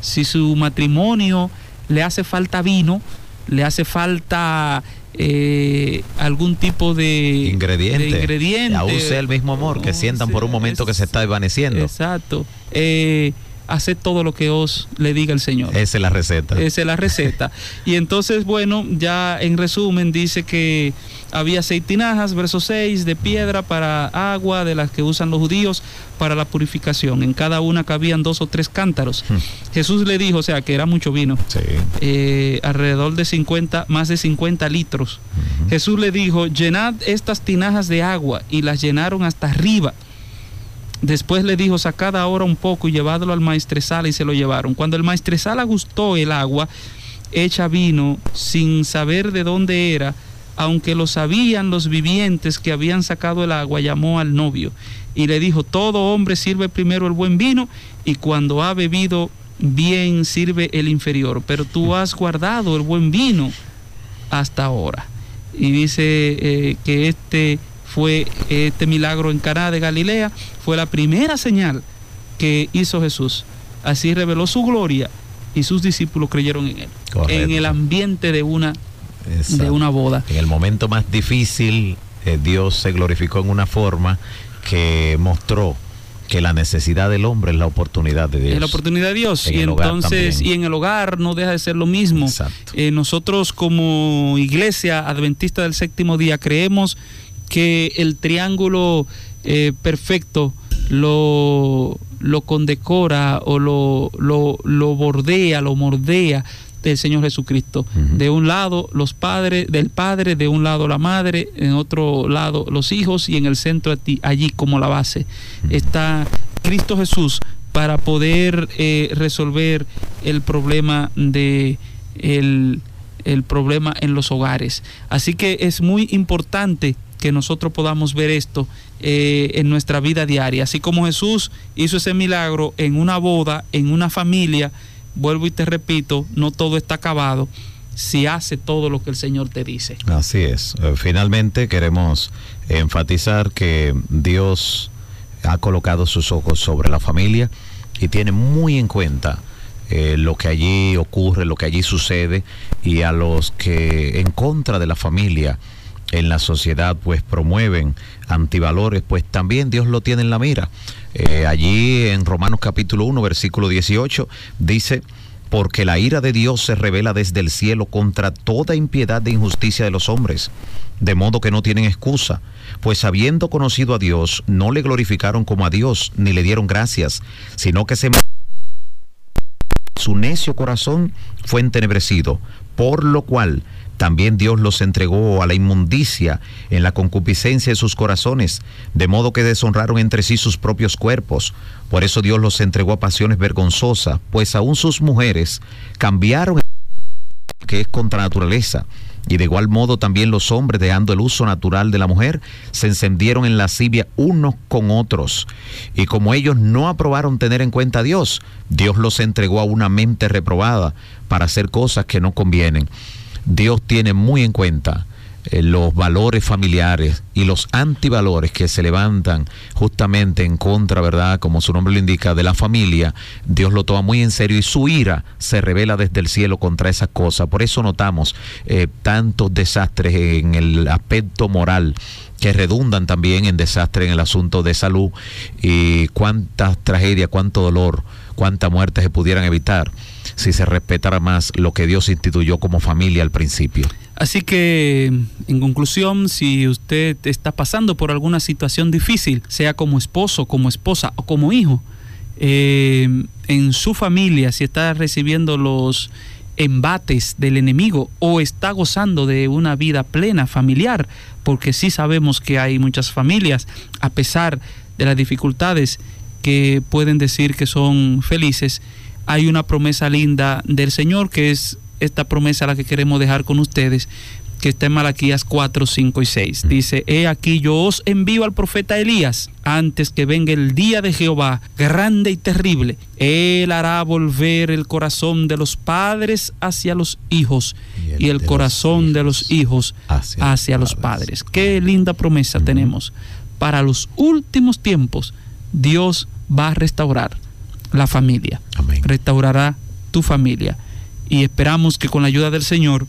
si su matrimonio le hace falta vino, le hace falta eh, algún tipo de Ingrediente. de ingrediente, Aún sea el mismo amor, que sientan por un momento que se está desvaneciendo. Exacto. Eh, haced todo lo que os le diga el Señor. Esa es la receta. Esa es la receta. Y entonces, bueno, ya en resumen dice que había seis tinajas, verso 6, de piedra para agua, de las que usan los judíos para la purificación. En cada una cabían dos o tres cántaros. Jesús le dijo, o sea, que era mucho vino. eh, alrededor de 50, más de 50 litros. Jesús le dijo, llenad estas tinajas de agua y las llenaron hasta arriba. Después le dijo, sacad ahora un poco y llevadlo al maestresala y se lo llevaron. Cuando el maestresala gustó el agua, hecha vino, sin saber de dónde era, aunque lo sabían los vivientes que habían sacado el agua, llamó al novio y le dijo, todo hombre sirve primero el buen vino y cuando ha bebido bien sirve el inferior, pero tú has guardado el buen vino hasta ahora. Y dice eh, que este fue este milagro en Caná de Galilea fue la primera señal que hizo Jesús. Así reveló su gloria y sus discípulos creyeron en él. Correcto. En el ambiente de una Exacto. de una boda. En el momento más difícil, eh, Dios se glorificó en una forma que mostró que la necesidad del hombre es la oportunidad de Dios. Es la oportunidad de Dios. En y entonces, y en el hogar no deja de ser lo mismo. Eh, nosotros como iglesia adventista del séptimo día creemos que el triángulo eh, perfecto lo, lo condecora o lo, lo, lo bordea, lo mordea del Señor Jesucristo. De un lado los padres, del padre, de un lado la madre, en otro lado los hijos y en el centro a ti- allí como la base está Cristo Jesús para poder eh, resolver el problema de el, el problema en los hogares. Así que es muy importante que nosotros podamos ver esto eh, en nuestra vida diaria. Así como Jesús hizo ese milagro en una boda, en una familia, vuelvo y te repito, no todo está acabado si hace todo lo que el Señor te dice. Así es. Eh, Finalmente queremos enfatizar que Dios ha colocado sus ojos sobre la familia y tiene muy en cuenta eh, lo que allí ocurre, lo que allí sucede y a los que en contra de la familia en la sociedad pues promueven antivalores, pues también Dios lo tiene en la mira. Eh, allí en Romanos capítulo 1, versículo 18, dice, porque la ira de Dios se revela desde el cielo contra toda impiedad e injusticia de los hombres, de modo que no tienen excusa, pues habiendo conocido a Dios, no le glorificaron como a Dios, ni le dieron gracias, sino que se su necio corazón fue entenebrecido, por lo cual también Dios los entregó a la inmundicia en la concupiscencia de sus corazones, de modo que deshonraron entre sí sus propios cuerpos. Por eso Dios los entregó a pasiones vergonzosas, pues aún sus mujeres cambiaron que es contra naturaleza. Y de igual modo también los hombres, dejando el uso natural de la mujer, se encendieron en lascivia unos con otros. Y como ellos no aprobaron tener en cuenta a Dios, Dios los entregó a una mente reprobada para hacer cosas que no convienen. Dios tiene muy en cuenta eh, los valores familiares y los antivalores que se levantan justamente en contra, ¿verdad? Como su nombre lo indica, de la familia, Dios lo toma muy en serio y su ira se revela desde el cielo contra esas cosas. Por eso notamos eh, tantos desastres en el aspecto moral que redundan también en desastre en el asunto de salud y cuántas tragedias, cuánto dolor, cuánta muerte se pudieran evitar si se respetara más lo que Dios instituyó como familia al principio. Así que, en conclusión, si usted está pasando por alguna situación difícil, sea como esposo, como esposa o como hijo, eh, en su familia, si está recibiendo los embates del enemigo o está gozando de una vida plena familiar, porque sí sabemos que hay muchas familias, a pesar de las dificultades que pueden decir que son felices, hay una promesa linda del Señor que es esta promesa la que queremos dejar con ustedes, que está en Malaquías 4, 5 y 6. Dice, he aquí yo os envío al profeta Elías antes que venga el día de Jehová, grande y terrible. Él hará volver el corazón de los padres hacia los hijos y el, corazón de los hijos hacia, los padres. Qué linda promesa tenemos. Para los últimos tiempos, Dios va a restaurar la familia. Restaurará tu familia. Y esperamos que con la ayuda del Señor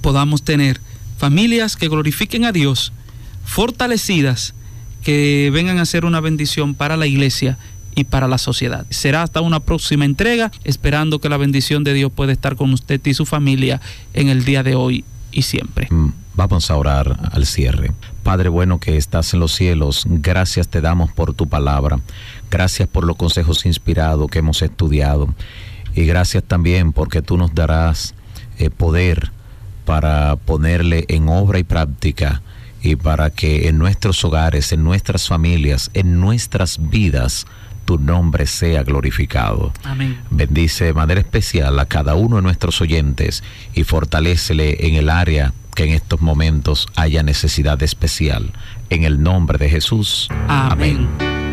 podamos tener familias que glorifiquen a Dios, fortalecidas, que vengan a ser una bendición para la iglesia y para la sociedad. Será hasta una próxima entrega, esperando que la bendición de Dios pueda estar con usted y su familia en el día de hoy y siempre. Mm, Vamos a orar al cierre. Padre bueno que estás en los cielos, gracias te damos por tu palabra. Gracias por los consejos inspirados que hemos estudiado. Y gracias también porque tú nos darás eh, poder para ponerle en obra y práctica y para que en nuestros hogares, en nuestras familias, en nuestras vidas, tu nombre sea glorificado. Amén. Bendice de manera especial a cada uno de nuestros oyentes y fortalécele en el área que en estos momentos haya necesidad especial. En el nombre de Jesús. Amén. Estás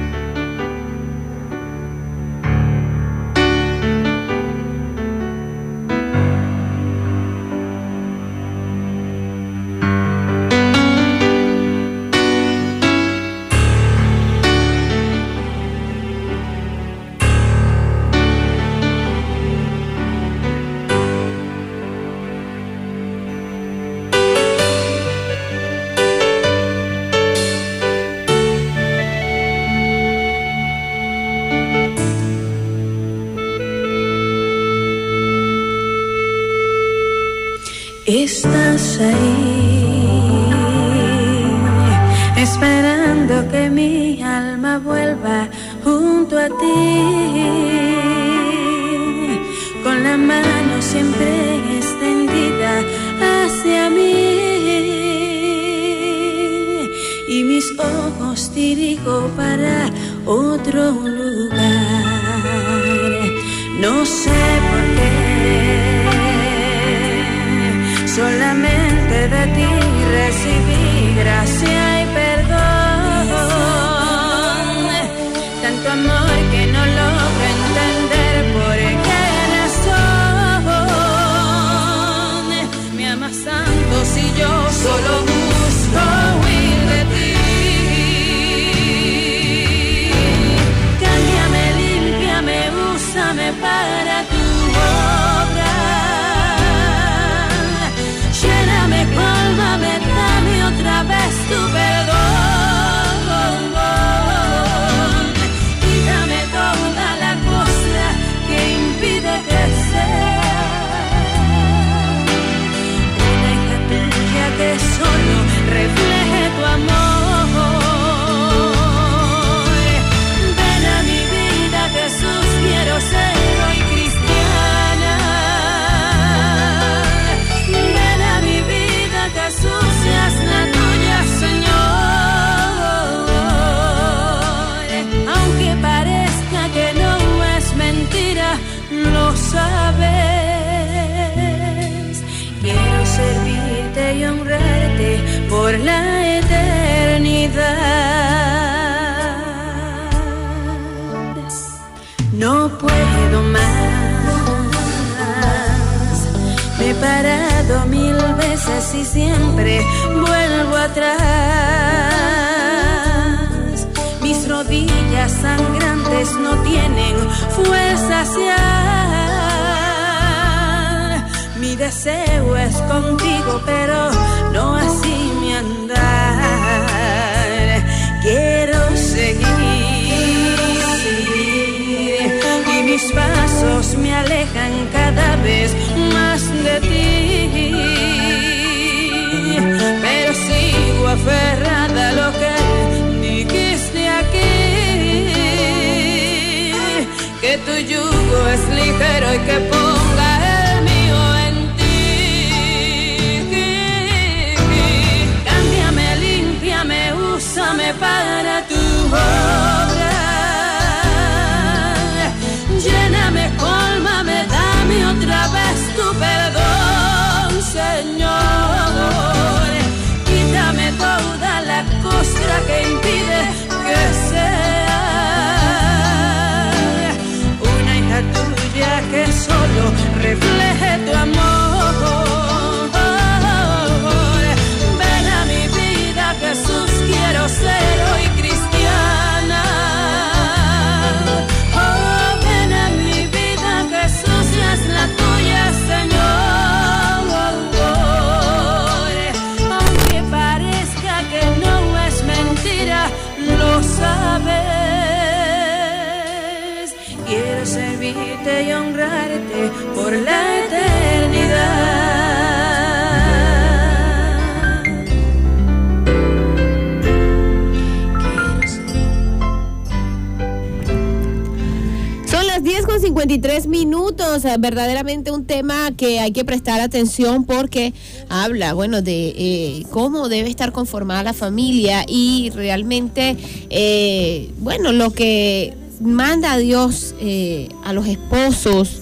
minutos, verdaderamente un tema que hay que prestar atención porque habla, bueno, de eh, cómo debe estar conformada la familia y realmente, eh, bueno, lo que manda Dios eh, a los esposos.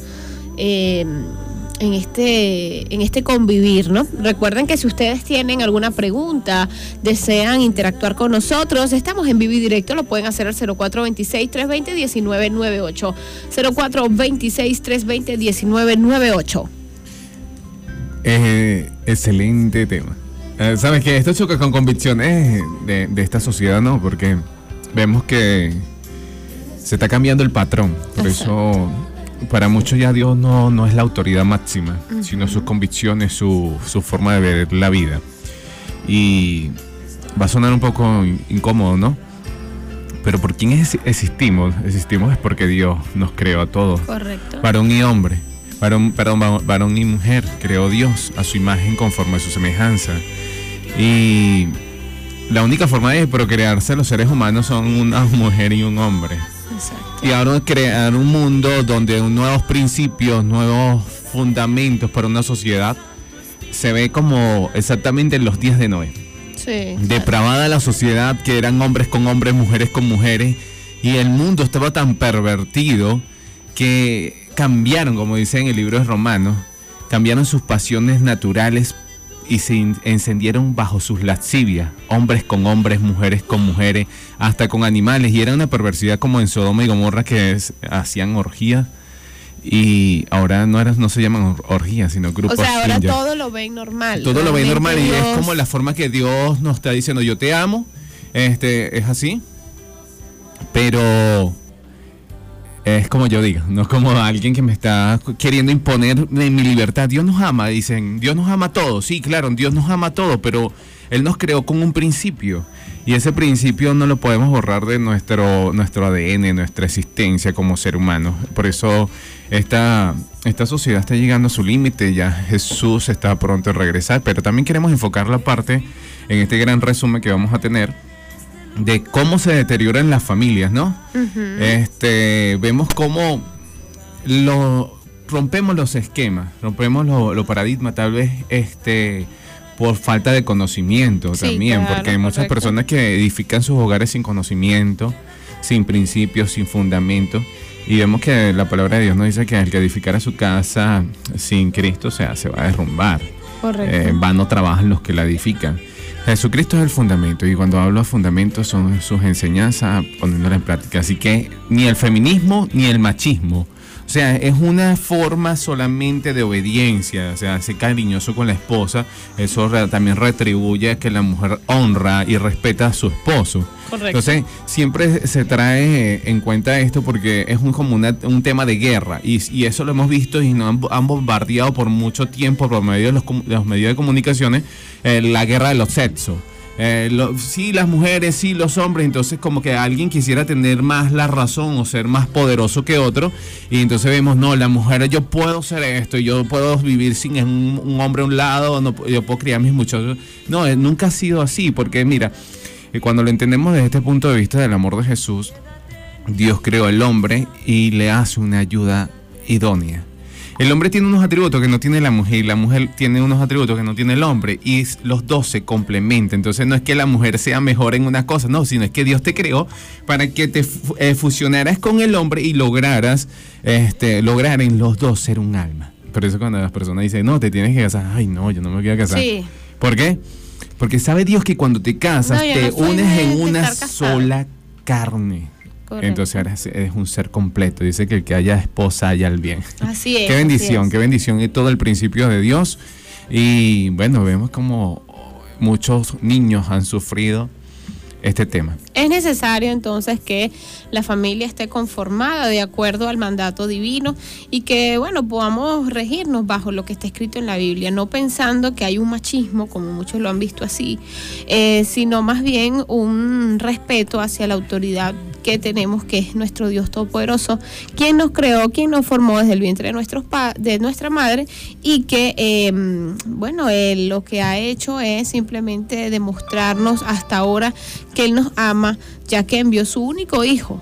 Eh, en este, en este convivir, ¿no? Recuerden que si ustedes tienen alguna pregunta, desean interactuar con nosotros, estamos en vivo y directo, lo pueden hacer al 0426-320-1998. 0426-320-1998. Eh, excelente tema. Eh, Sabes que esto choca con convicciones de, de esta sociedad, ¿no? Porque vemos que se está cambiando el patrón. Por eso, para muchos ya Dios no, no es la autoridad máxima, sino sus convicciones, su, su forma de ver la vida. Y va a sonar un poco in- incómodo, ¿no? Pero ¿por quién es- existimos? Existimos es porque Dios nos creó a todos. Correcto. Varón y hombre. Varón, perdón, va- varón y mujer. Creó Dios a su imagen conforme a su semejanza. Y la única forma de procrearse los seres humanos son una mujer y un hombre. Exacto. Y ahora crear un mundo donde nuevos principios, nuevas fundamentos para una sociedad se ve como exactamente en los días de Noé. Sí. Depravada la sociedad, que eran hombres con hombres, mujeres con mujeres, y el mundo estaba tan pervertido que cambiaron, como dice en el libro de Romanos, cambiaron sus pasiones naturales y se encendieron bajo sus lascivias, hombres con hombres, mujeres con mujeres, hasta con animales, y era una perversidad como en Sodoma y Gomorra que es- hacían orgías. Y ahora no, era, no se llaman or- orgías, sino O grupos. sea, ahora swinger. todo lo ven normal. Todo lo ven normal y es Dios- como la forma que Dios nos está diciendo, yo te amo, este, es así, pero es como yo digo, no es como alguien que me está queriendo imponer mi libertad. Dios nos ama, dicen, Dios nos ama a todos, sí, claro, Dios nos ama a todos, pero Él nos creó con un principio y ese principio no lo podemos borrar de nuestro, nuestro ADN, nuestra existencia como ser humano. Por eso esta, esta sociedad está llegando a su límite, ya Jesús está pronto a regresar, pero también queremos enfocar la parte en este gran resumen que vamos a tener de cómo se deterioran las familias, ¿no? Este, vemos cómo lo rompemos los esquemas, rompemos los lo paradigmas, tal vez este por falta de conocimiento Sí, también, claro, porque hay muchas correcto. personas que edifican sus hogares sin conocimiento, sin principios, sin fundamento. Y vemos que la palabra de Dios nos dice que el que edificara su casa sin Cristo, o sea, se va a derrumbar. Correcto. Eh, en vano trabajan los que la edifican. Jesucristo es el fundamento y cuando hablo de fundamento son sus enseñanzas poniéndolas en práctica. Así que ni el feminismo ni el machismo. O sea, es una forma solamente de obediencia, o sea, ser cariñoso con la esposa, eso re- también retribuye que la mujer honra y respeta a su esposo. Correcto. Entonces, siempre se trae en cuenta esto porque es un, como una- un tema de guerra y, y eso lo hemos visto y nos han, han bombardeado por mucho tiempo por medio de los, comu- de los medios de comunicaciones eh, la guerra de los sexos. Eh, lo- sí, las mujeres, sí, los hombres, entonces como que alguien quisiera tener más la razón o ser más poderoso que otro y entonces vemos, no, la mujer yo puedo ser esto, yo puedo vivir sin un, hombre a un lado, no, yo puedo criar mis muchachos. No, eh, nunca ha sido así, porque mira, y cuando lo entendemos desde este punto de vista del amor de Jesús, Dios creó al hombre y le hace una ayuda idónea. El hombre tiene unos atributos que no tiene la mujer y la mujer tiene unos atributos que no tiene el hombre y los dos se complementan. Entonces no es que la mujer sea mejor en una cosa, no, sino es que Dios te creó para que te eh, fusionaras con el hombre y lograras, este, lograr en los dos ser un alma. Por eso cuando las personas dicen, no, te tienes que casar, ay no, yo no me quiero casar. Sí. ¿Por qué? Porque sabe Dios que cuando te casas No, te no unes en una sola carne. Correcto. Entonces eres, eres un ser completo. Dice que el que haya esposa haya el bien. Así es. qué bendición, es. qué bendición. Y todo el principio de Dios. Y bueno, vemos como muchos niños han sufrido este tema. Es necesario entonces que la familia esté conformada de acuerdo al mandato divino y que, bueno, podamos regirnos bajo lo que está escrito en la Biblia, no pensando que hay un machismo, como muchos lo han visto así, eh, sino más bien un respeto hacia la autoridad que tenemos, que es nuestro Dios Todopoderoso, quien nos creó, quien nos formó desde el vientre de, nuestros de nuestra madre y que, eh, bueno, Él lo que ha hecho es simplemente demostrarnos hasta ahora que Él nos ama, ya que envió su único hijo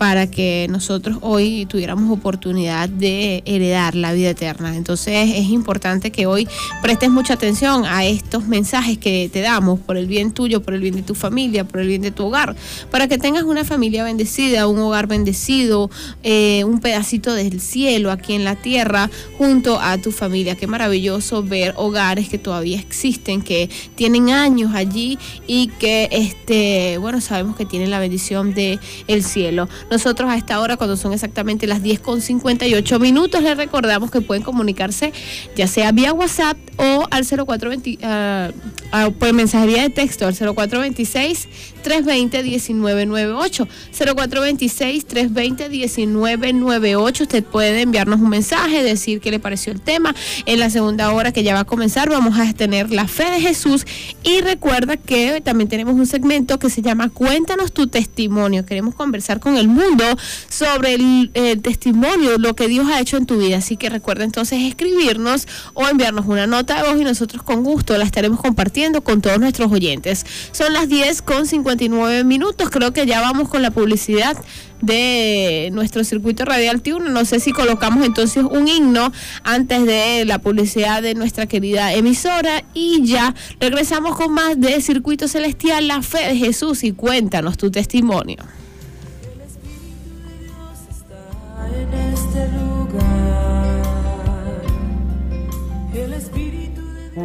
para que nosotros hoy tuviéramos oportunidad de heredar la vida eterna. Entonces es importante que hoy prestes mucha atención a estos mensajes que te damos por el bien tuyo, por el bien de tu familia, por el bien de tu hogar, para que tengas una familia bendecida, un hogar bendecido, eh, un pedacito del cielo aquí en la tierra junto a tu familia. Qué maravilloso ver hogares que todavía existen, que tienen años allí y que este, bueno, sabemos que tienen la bendición de el cielo. Nosotros a esta hora, cuando son exactamente las 10 con 58 minutos, les recordamos que pueden comunicarse ya sea vía WhatsApp o al 0420, ah, ah, por mensajería de texto al 0426 320 1998. 0426 320 1998. Usted puede enviarnos un mensaje, decir qué le pareció el tema. En la segunda hora que ya va a comenzar, vamos a tener la fe de Jesús. Y recuerda que también tenemos un segmento que se llama Cuéntanos tu testimonio. Queremos conversar con el mundo sobre el testimonio, lo que Dios ha hecho en tu vida. Así que recuerda entonces escribirnos o enviarnos una nota de voz y nosotros con gusto la estaremos compartiendo con todos nuestros oyentes. Son las 10 con 59 minutos. Creo que ya vamos con la publicidad de nuestro circuito radial T1. No sé si colocamos entonces un himno antes de la publicidad de nuestra querida emisora y ya regresamos con más de Circuito Celestial, la fe de Jesús y cuéntanos tu testimonio.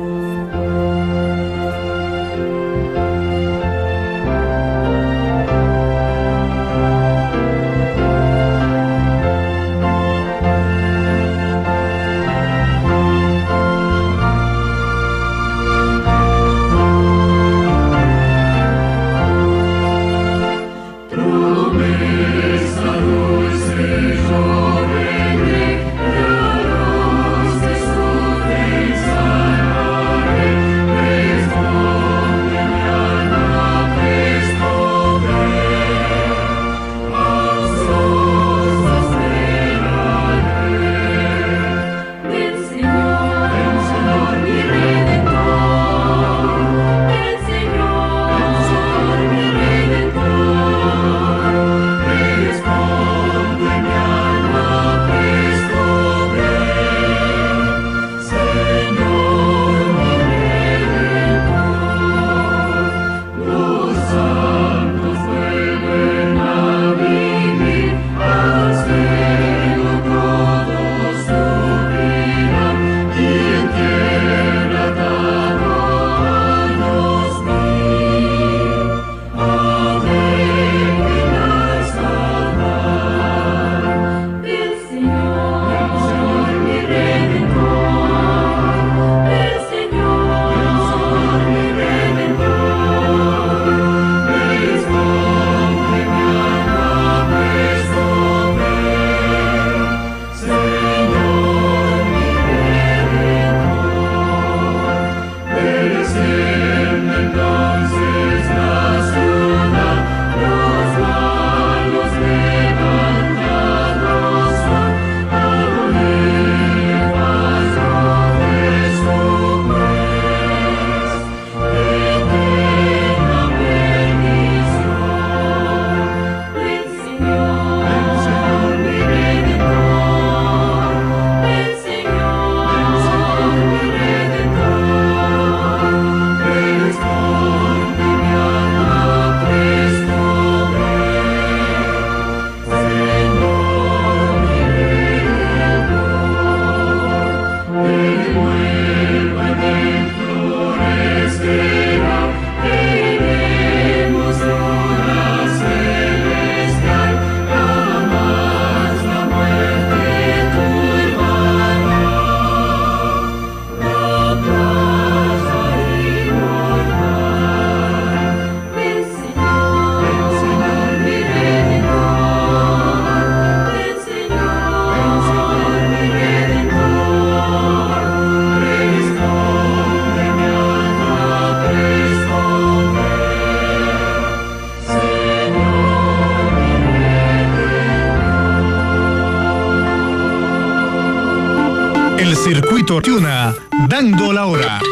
Espíritu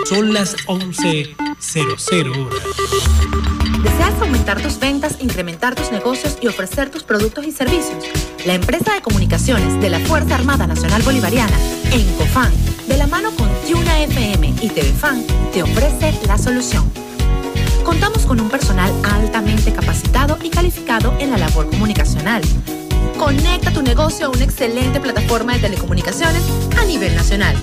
Son las 11.00 horas. ¿Deseas aumentar tus ventas, incrementar tus negocios y ofrecer tus productos y servicios? La empresa de comunicaciones de la Fuerza Armada Nacional Bolivariana, Encofan, de la mano con Tuna FM y TVFan, te ofrece la solución. Contamos con un personal altamente capacitado y calificado en la labor comunicacional. Conecta tu negocio a una excelente plataforma de telecomunicaciones a nivel nacional.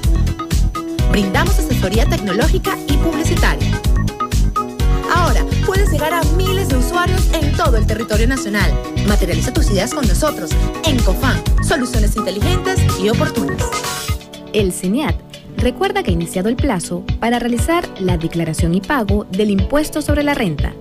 Brindamos asesoría tecnológica y publicitaria. Ahora puedes llegar a miles de usuarios en todo el territorio nacional. Materializa tus ideas con nosotros en COFAN, soluciones inteligentes y oportunas. El CENIAT recuerda que ha iniciado el plazo para realizar la declaración y pago del impuesto sobre la renta.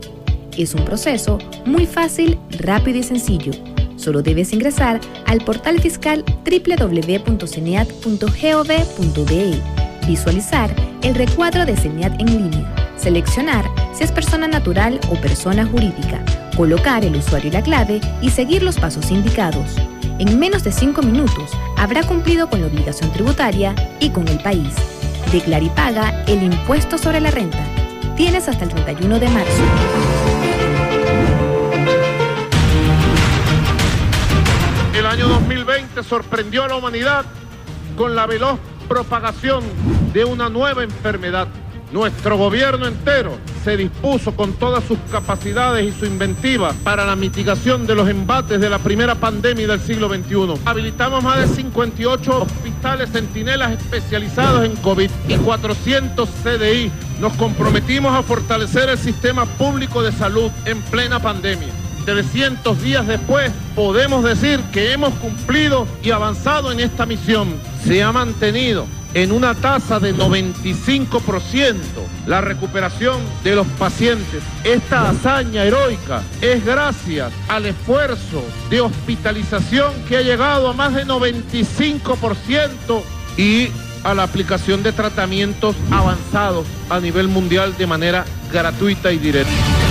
Es un proceso muy fácil, rápido y sencillo. Solo debes ingresar al portal fiscal www.ceneat.gov.de, visualizar el recuadro de CENIAT en línea, seleccionar si es persona natural o persona jurídica, colocar el usuario y la clave y seguir los pasos indicados. En menos de 5 minutos habrá cumplido con la obligación tributaria y con el país. Declara y paga el impuesto sobre la renta. Tienes hasta el 31 de marzo. El año 2020 sorprendió a la humanidad con la veloz propagación de una nueva enfermedad. Nuestro gobierno entero se dispuso con todas sus capacidades y su inventiva para la mitigación de los embates de la primera pandemia del siglo XXI. Habilitamos más de 58 hospitales centinelas especializados en COVID y 400 CDI. Nos comprometimos a fortalecer el sistema público de salud en plena pandemia. 300 días después, podemos decir que hemos cumplido y avanzado en esta misión. Se ha mantenido en una tasa de 95% la recuperación de los pacientes. Esta hazaña heroica es gracias al esfuerzo de hospitalización que ha llegado a más de 95% y a la aplicación de tratamientos avanzados a nivel mundial de manera gratuita y directa.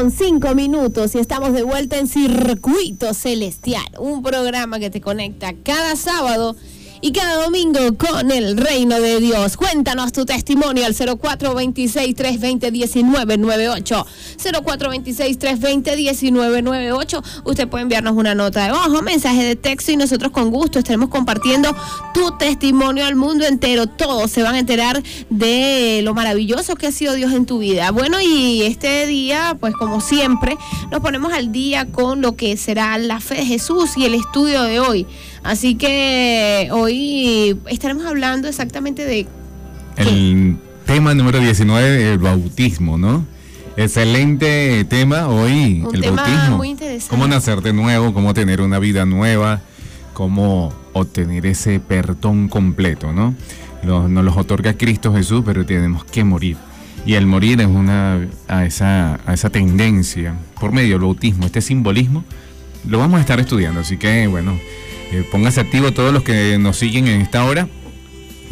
Con 5 minutos y estamos de vuelta en Circuito Celestial, un programa que te conecta cada sábado y cada domingo con el reino de Dios. Cuéntanos tu testimonio al 0426-320-1998. 0426-320-1998. Usted puede enviarnos una nota de ojo, mensaje de texto y nosotros con gusto estaremos compartiendo tu testimonio al mundo entero. Todos se van a enterar de lo maravilloso que ha sido Dios en tu vida. Bueno, y este día, pues como siempre, nos ponemos al día con lo que será la fe de Jesús y el estudio de hoy. Así que hoy estaremos hablando exactamente de El tema número 19, el bautismo, ¿no? Excelente tema hoy, un el tema bautismo. muy interesante. Cómo nacer de nuevo, cómo tener una vida nueva, cómo obtener ese perdón completo, ¿no? Lo- nos los otorga Cristo Jesús, pero tenemos que morir. Y el morir es una a esa, a esa tendencia por medio del bautismo, este simbolismo, lo vamos a estar estudiando. Así que, bueno, eh, pónganse activos todos los que nos siguen en esta hora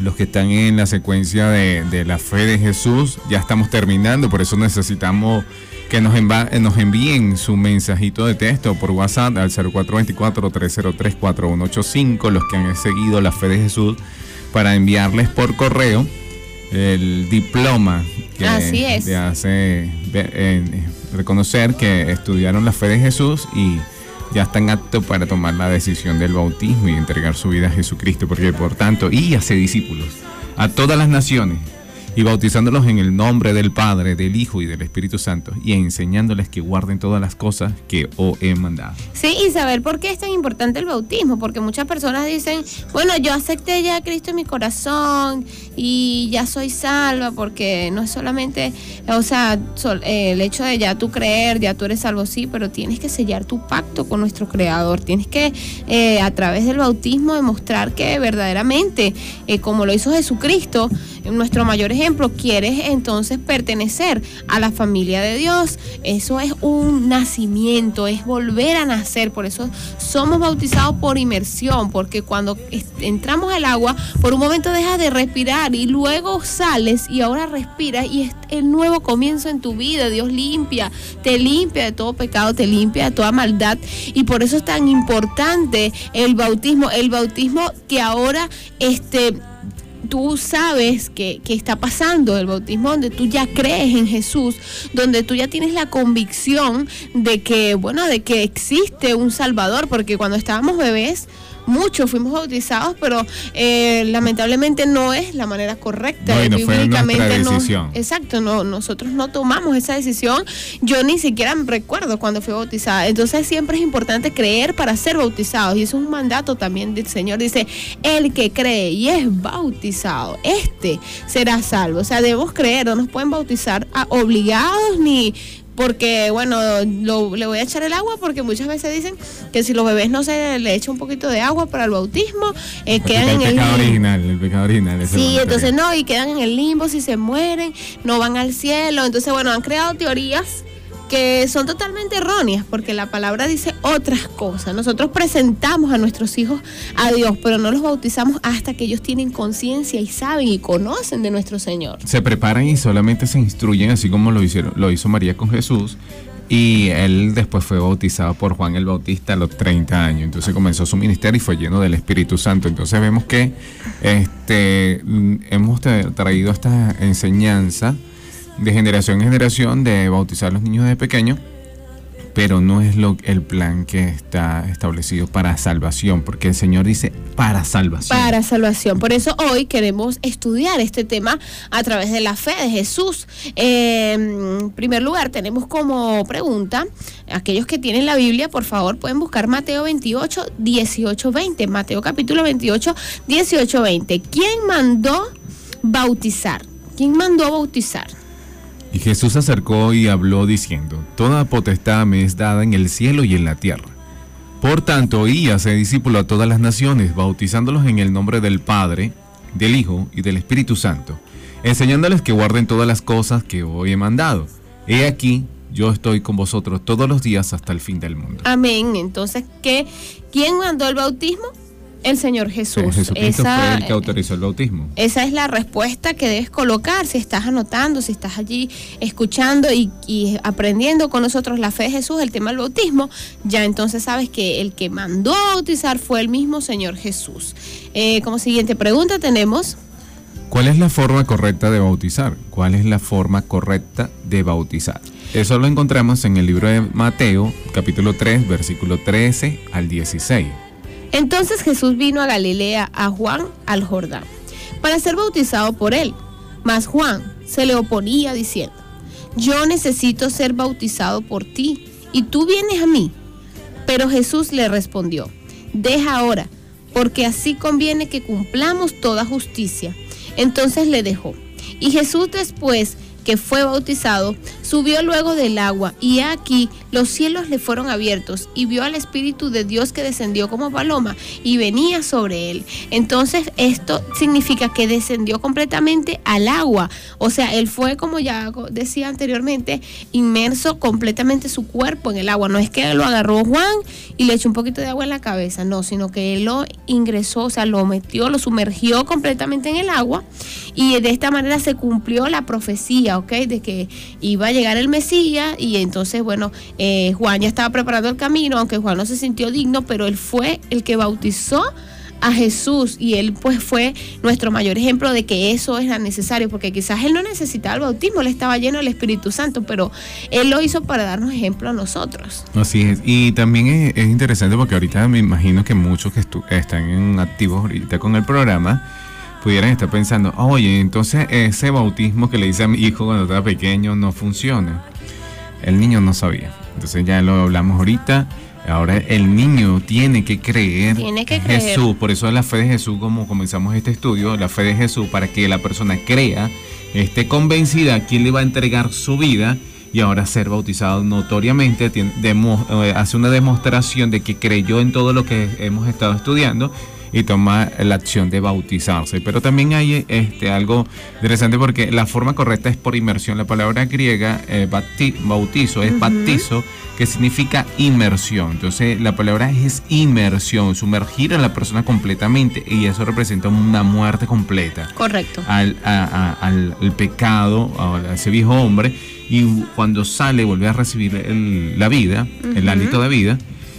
los que están en la secuencia de, de la fe de Jesús, ya estamos terminando, por eso necesitamos que nos, eh, nos envíen su mensajito de texto por WhatsApp al 0424-303-4185, los que han seguido la fe de Jesús, para enviarles por correo el diploma que Así es. hace eh, reconocer que estudiaron la fe de Jesús y ya están aptos para tomar la decisión del bautismo y entregar su vida a Jesucristo, porque por tanto, y hace discípulos a todas las naciones y bautizándolos en el nombre del Padre, del Hijo y del Espíritu Santo y enseñándoles que guarden todas las cosas que os he mandado. Sí, y saber por qué es tan importante el bautismo, porque muchas personas dicen, bueno, yo acepté ya a Cristo en mi corazón y ya soy salva, porque no es solamente, o sea, eh, el hecho de ya tú creer, ya tú eres salvo, sí, pero tienes que sellar tu pacto con nuestro Creador, tienes que eh, a través del bautismo demostrar que verdaderamente, eh, como lo hizo Jesucristo, nuestro mayor ejemplo, quieres entonces pertenecer a la familia de Dios. Eso es un nacimiento, es volver a nacer. Por eso somos bautizados por inmersión, porque cuando entramos al agua, por un momento dejas de respirar y luego sales y ahora respiras y es el nuevo comienzo en tu vida. Dios limpia, te limpia de todo pecado, te limpia de toda maldad. Y por eso es tan importante el bautismo. El bautismo que ahora, este tú sabes que, que está pasando el bautismo, donde tú ya crees en Jesús, donde tú ya tienes la convicción de que, bueno, de que existe un Salvador, porque cuando estábamos bebés, muchos fuimos bautizados, pero eh, lamentablemente no es la manera correcta. No, y no nuestra no- decisión. exacto, no, nosotros no tomamos esa decisión. Yo ni siquiera me recuerdo cuando fui bautizada. Entonces siempre es importante creer para ser bautizados. Y eso es un mandato también del Señor. Dice, el que cree y es bautizado, este será salvo. O sea, debemos creer, no nos pueden bautizar a- obligados ni porque, bueno, lo- le voy a echar el agua porque muchas veces dicen que si los bebés no se le echa un poquito de agua para el bautismo, eh, quedan el en el pecado original, el pecado original. Sí, entonces no, y quedan en el limbo si se mueren, no van al cielo. Entonces, bueno, han creado teorías que son totalmente erróneas, porque la palabra dice otras cosas. Nosotros presentamos a nuestros hijos a Dios, pero no los bautizamos hasta que ellos tienen conciencia y saben y conocen de nuestro Señor. Se preparan y solamente se instruyen, así como lo hicieron, lo hizo María con Jesús. Y él después fue bautizado por Juan el Bautista a los 30 años. Entonces comenzó su ministerio y fue lleno del Espíritu Santo. Entonces vemos que este, mm, hemos tra- traído esta enseñanza de generación en generación de bautizar a los niños de pequeños, pero no es lo, el plan que está establecido para salvación, porque el Señor dice para salvación. Para salvación. Por eso hoy queremos estudiar este tema a través de la fe de Jesús. Eh, en primer lugar, tenemos como pregunta, aquellos que tienen la Biblia, por favor, pueden buscar Mateo 28, 18, 20. Mateo capítulo 28, 18, 20. ¿Quién mandó bautizar? ¿Quién mandó bautizar? Y Jesús se acercó y habló diciendo, Toda potestad me es dada en el cielo y en la tierra. Por tanto, y hace discípulo a todas las naciones, bautizándolos en el nombre del Padre, del Hijo y del Espíritu Santo, enseñándoles que guarden todas las cosas que hoy he mandado. He aquí, yo estoy con vosotros todos los días hasta el fin del mundo. Amén. Entonces, ¿qué? ¿quién mandó el bautismo? El Señor Jesús. Jesucristo Esa- fue el que autorizó el bautismo. Esa es la respuesta que debes colocar si estás anotando, si estás allí escuchando y, y aprendiendo con nosotros la fe de Jesús, el tema del bautismo, ya entonces sabes que el que mandó a bautizar fue el mismo Señor Jesús. Eh, como siguiente pregunta tenemos, ¿Cuál es la forma correcta de bautizar? ¿Cuál es la forma correcta de bautizar? Eso lo encontramos en el libro de Mateo, capítulo 3, versículo 13 al 16. Entonces Jesús vino a Galilea, a Juan, al Jordán, para ser bautizado por él. Mas Juan se le oponía diciendo, yo necesito ser bautizado por ti, y tú vienes a mí. Pero Jesús le respondió, deja ahora, porque así conviene que cumplamos toda justicia. Entonces le dejó. Y Jesús después que fue bautizado, subió luego del agua, y aquí los cielos le fueron abiertos, y vio al Espíritu de Dios que descendió como paloma y venía sobre él. Entonces esto significa que descendió completamente al agua, o sea, él fue, como ya decía anteriormente, inmerso completamente su cuerpo en el agua. No es que lo agarró Juan y le echó un poquito de agua en la cabeza, no, sino que él lo ingresó, o sea, lo metió, lo sumergió completamente en el agua y de esta manera se cumplió la profecía, ¿ok? De que iba a llegar el Mesías y entonces, bueno, eh, Juan ya estaba preparando el camino, aunque Juan no se sintió digno, pero él fue el que bautizó a Jesús y él pues fue nuestro mayor ejemplo de que eso era necesario, porque quizás él no necesitaba el bautismo, él estaba lleno del Espíritu Santo, pero él lo hizo para darnos ejemplo a nosotros. Así es. Y también es, es interesante porque ahorita me imagino que muchos que están en activos ahorita con el programa pudieran estar pensando, oye, entonces ese bautismo que le hice a mi hijo cuando estaba pequeño no funciona. El niño no sabía. Entonces ya lo hablamos ahorita. Ahora el niño tiene que creer Tiene que en creer. Jesús. Por eso la fe de Jesús, como comenzamos este estudio, la fe de Jesús, para que la persona crea, esté convencida quién le va a entregar su vida y ahora ser bautizado notoriamente, tiene- demo- eh, hace una demostración de que creyó en todo lo que hemos estado estudiando y toma la acción de bautizarse. Pero también hay este, algo interesante porque la forma correcta es por inmersión. La palabra griega eh, bautizo es baptizo, que significa inmersión. Entonces la palabra es inmersión, sumergir a la persona completamente y eso representa una muerte completa Correcto. al, a- a- al- al pecado, a, ese viejo hombre, y cuando sale vuelve a recibir el- la vida, el hálito de vida,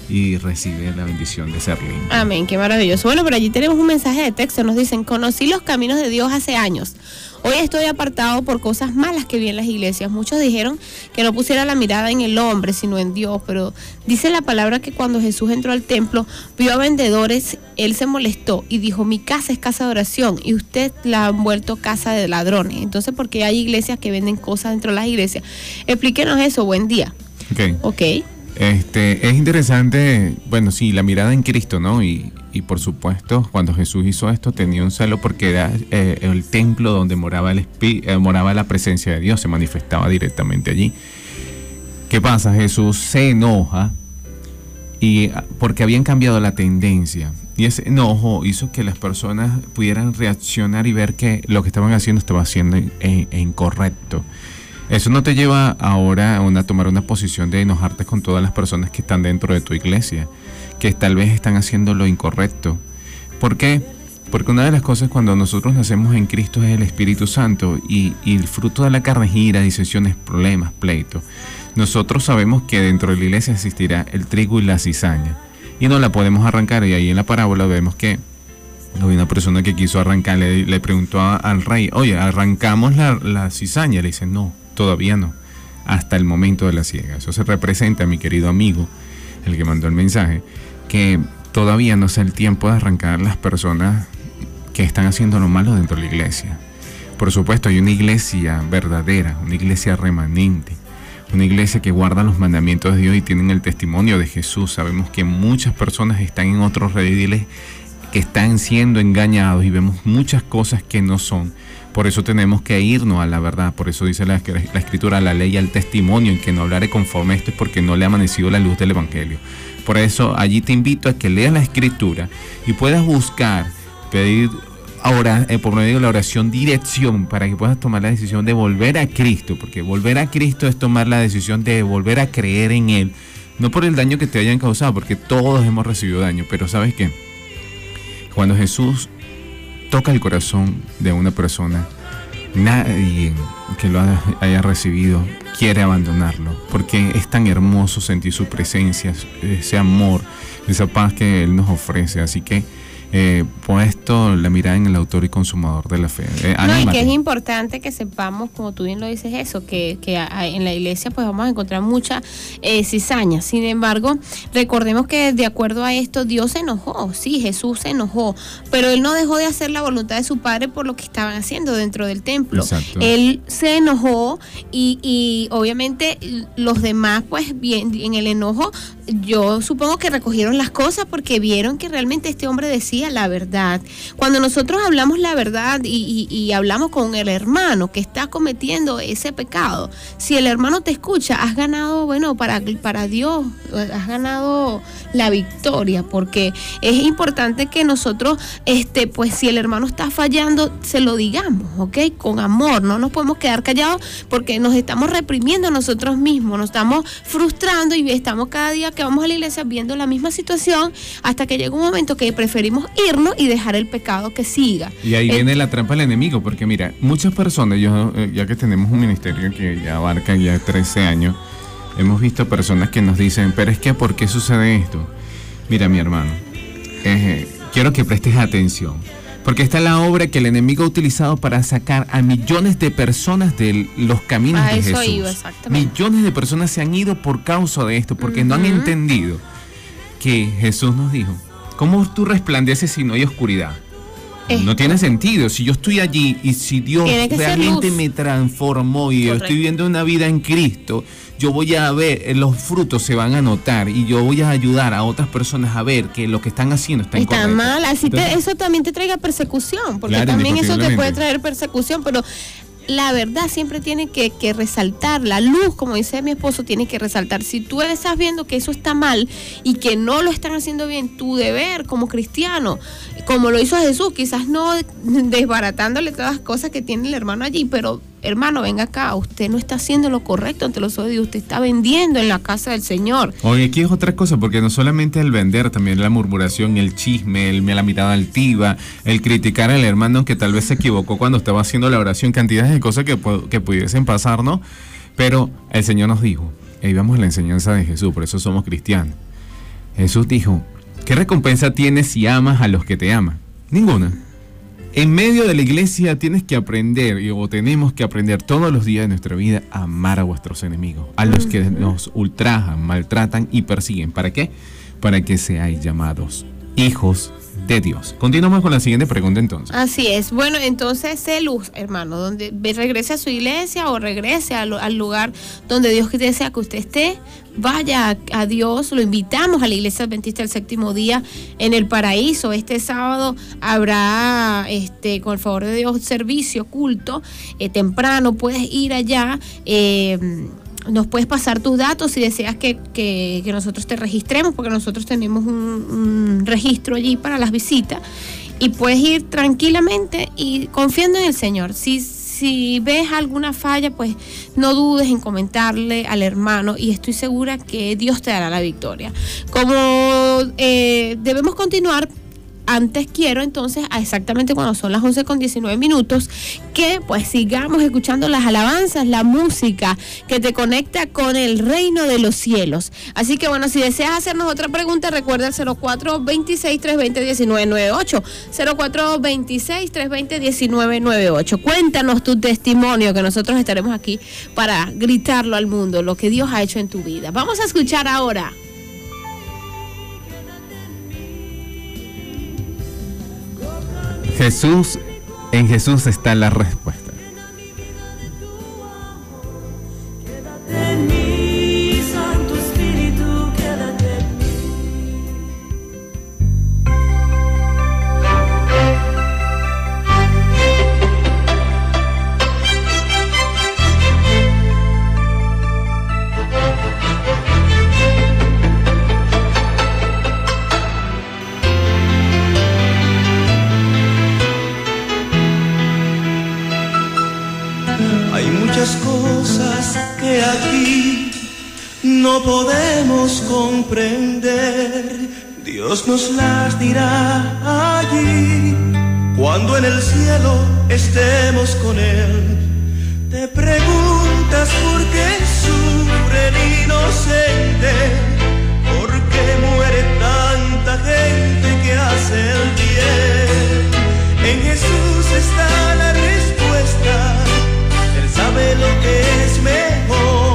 y recibe la bendición de ser limpio. Amén, qué maravilloso. Bueno, por allí tenemos un mensaje de texto. Nos dicen, conocí los caminos de Dios hace años. Hoy estoy apartado por cosas malas que vi en las iglesias. Muchos dijeron que no pusiera la mirada en el hombre, sino en Dios. Pero dice la palabra que cuando Jesús entró al templo, vio a vendedores, él se molestó y dijo, mi casa es casa de oración y usted la han vuelto casa de ladrones. Entonces, ¿por qué hay iglesias que venden cosas dentro de las iglesias? Explíquenos eso, buen día. Ok. Ok. Este, es interesante, bueno, sí, la mirada en Cristo, ¿no? Y, y por supuesto, cuando Jesús hizo esto, tenía un celo porque era eh, el templo donde moraba, el eh, moraba la presencia de Dios, se manifestaba directamente allí. ¿Qué pasa? Jesús se enoja y ah, porque habían cambiado la tendencia. Y ese enojo hizo que las personas pudieran reaccionar y ver que lo que estaban haciendo estaba siendo in- incorrecto. Eso no te lleva ahora a, una, tomar una posición de enojarte con todas las personas que están dentro de tu iglesia, que tal vez están haciendo lo incorrecto. ¿Por qué? Porque una de las cosas cuando nosotros nacemos en Cristo es el Espíritu Santo y, el fruto de la carne es ira, disensiones, problemas, pleitos. Nosotros sabemos que dentro de la iglesia existirá el trigo y la cizaña y no la podemos arrancar y ahí en la parábola vemos que había una persona que quiso arrancar, le, le preguntó al rey, oye, ¿arrancamos la cizaña? Le dice, no, todavía no, hasta el momento de la siega. Eso se representa, mi querido amigo, el que mandó el mensaje, que todavía no es el tiempo de arrancar las personas que están haciendo lo malo dentro de la iglesia. Por supuesto, hay una iglesia verdadera, una iglesia remanente, una iglesia que guarda los mandamientos de Dios y tienen el testimonio de Jesús. Sabemos que muchas personas están en otros rediles que están siendo engañados y vemos muchas cosas que no son. Por eso tenemos que irnos a la verdad. Por eso dice la, escritura, la ley al testimonio, en que no hablaré conforme esto es porque no le ha amanecido la luz del Evangelio. Por eso allí te invito a que leas la escritura y puedas buscar, pedir ahora eh, por medio de la oración dirección para que puedas tomar la decisión de volver a Cristo, porque volver a Cristo es tomar la decisión de volver a creer en Él, no por el daño que te hayan causado, porque todos hemos recibido daño, pero sabes qué, cuando Jesús toca el corazón de una persona, nadie que lo haya- recibido quiere abandonarlo, porque es tan hermoso sentir su presencia, ese amor, esa paz que Él nos ofrece. Así que, eh, puesto la mirada en el autor y consumador de la fe. Eh, No, y que es importante que sepamos, como tú bien lo dices, eso, que, que a- en la iglesia pues vamos a encontrar mucha eh, cizaña. Sin embargo, recordemos que de acuerdo a esto, Dios se enojó, sí, Jesús se enojó, pero Él no dejó de hacer la voluntad de su Padre por lo que estaban haciendo dentro del templo. Exacto. Él se enojó y, y obviamente los demás, pues bien, en el enojo, yo supongo que recogieron las cosas porque vieron que realmente este hombre decía la verdad. Cuando nosotros hablamos la verdad y, hablamos con el hermano que está cometiendo ese pecado, si el hermano te escucha, has ganado, bueno, para, para Dios, has ganado la victoria, porque es importante que nosotros, este, pues si el hermano está fallando, se lo digamos, ¿ok? Con amor, no nos podemos quedar callados porque nos estamos reprimiendo nosotros mismos, nos estamos frustrando y estamos cada día que vamos a la iglesia viendo la misma situación hasta que llega un momento que preferimos irnos y dejar el pecado que siga. Y ahí viene la trampa del enemigo, porque mira, muchas personas, yo, eh, ya que tenemos un ministerio que ya abarca ya 13 años, hemos visto personas que nos dicen, pero es que ¿por qué sucede esto? Mira, mi hermano, eh, quiero que prestes atención, porque esta es la obra que el enemigo ha utilizado para sacar a millones de personas de los caminos A de eso Jesús. iba, exactamente. Millones de personas se han ido por causa de esto, porque no han entendido que Jesús nos dijo, ¿cómo tú resplandeces si no hay oscuridad? No tiene sentido. Si yo estoy allí y si Dios realmente me transformó y yo estoy viviendo una vida en Cristo, yo voy a ver, eh, los frutos se van a notar y yo voy a ayudar a otras personas a ver que lo que están haciendo está Está incorrecto. mal, así te- Entonces, eso también te traiga persecución, porque Claro, también eso te puede traer persecución, pero la verdad siempre tiene que, resaltar, la luz, como dice mi esposo, tiene que resaltar. Si tú estás viendo que eso está mal y que no lo están haciendo bien, tu deber como cristiano, como lo hizo Jesús, quizás no desbaratándole todas las cosas que tiene el hermano allí, pero hermano, venga acá, usted no está haciendo lo correcto ante los ojos de usted está vendiendo en la casa del Señor. Oye, aquí es otra cosa, porque no solamente el vender, también la murmuración, el chisme, el, la mirada altiva, el criticar al hermano que tal vez se equivocó cuando estaba haciendo la oración, cantidades de cosas que, que pudiesen pasar, ¿no? Pero el Señor nos dijo, y vamos a la enseñanza de Jesús, por eso somos cristianos. Jesús dijo, ¿qué recompensa tienes si amas a los que te aman? Ninguna. En medio de la iglesia tienes que aprender, o tenemos que aprender todos los días de nuestra vida a amar a vuestros enemigos, a los que nos ultrajan, maltratan y persiguen. ¿Para qué? Para que seáis llamados hijos de Dios. Continuamos con la siguiente pregunta entonces. Así es. Bueno, entonces sé luz, hermano, donde regrese a su iglesia o regrese al, lugar donde Dios desea que usted esté. Vaya a, Dios, lo invitamos a la iglesia adventista del séptimo día en el paraíso. Este sábado habrá, este, con el favor de Dios, servicio, culto, eh, temprano. Puedes ir allá. eh, nos puedes pasar tus datos si deseas que, que- nosotros te registremos, porque nosotros tenemos un, un registro allí para las visitas. Y puedes ir tranquilamente y confiando en el Señor. Si, si ves alguna falla, pues no dudes en comentarle al hermano y estoy segura que Dios te dará la victoria. Como eh, debemos continuar, antes quiero entonces, a exactamente cuando son las 11 con 19 minutos, que pues sigamos escuchando las alabanzas, la música que te conecta con el reino de los cielos. Así que bueno, si deseas hacernos otra pregunta, recuerda el 0426-320-1998. 0426-320-1998. Cuéntanos tu testimonio, que nosotros estaremos aquí para gritarlo al mundo, lo que Dios ha hecho en tu vida. Vamos a escuchar ahora. Jesús, en Jesús está la respuesta. Aquí no podemos comprender. Dios nos las dirá allí cuando en el cielo estemos con Él. Te preguntas por qué sufre el inocente, por qué muere tanta gente que hace el bien. En Jesús está la respuesta. Sabe lo que es mejor,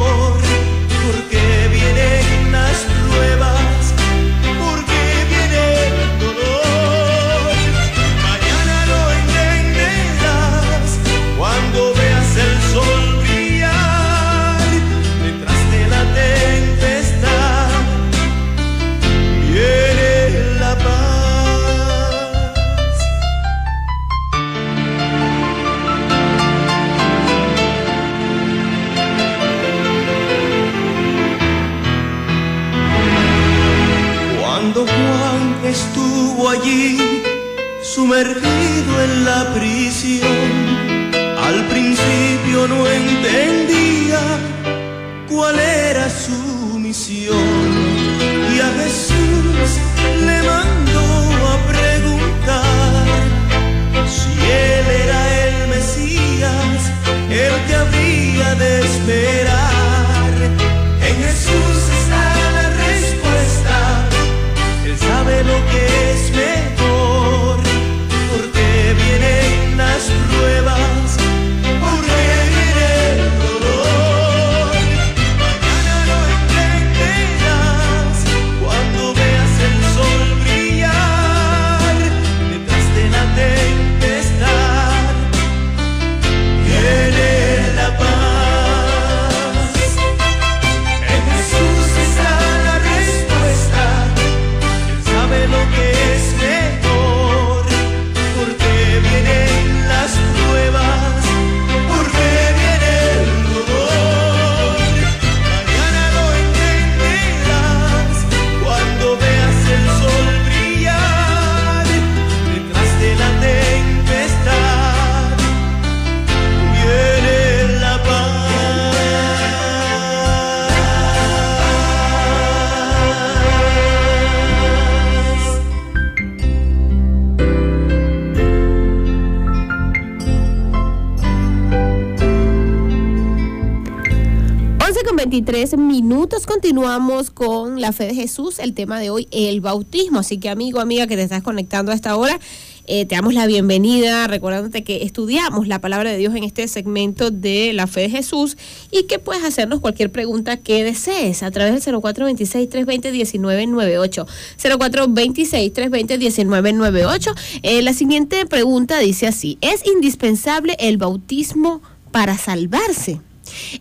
con la fe de Jesús, el tema de hoy, el bautismo. Así que amigo, amiga que te estás conectando a esta hora, eh, te damos la bienvenida, recordándote que estudiamos la palabra de Dios en este segmento de la fe de Jesús y que puedes hacernos cualquier pregunta que desees a través del 0426-320-1998. 0426-320-1998. Eh, la siguiente pregunta dice así, ¿es indispensable el bautismo para salvarse?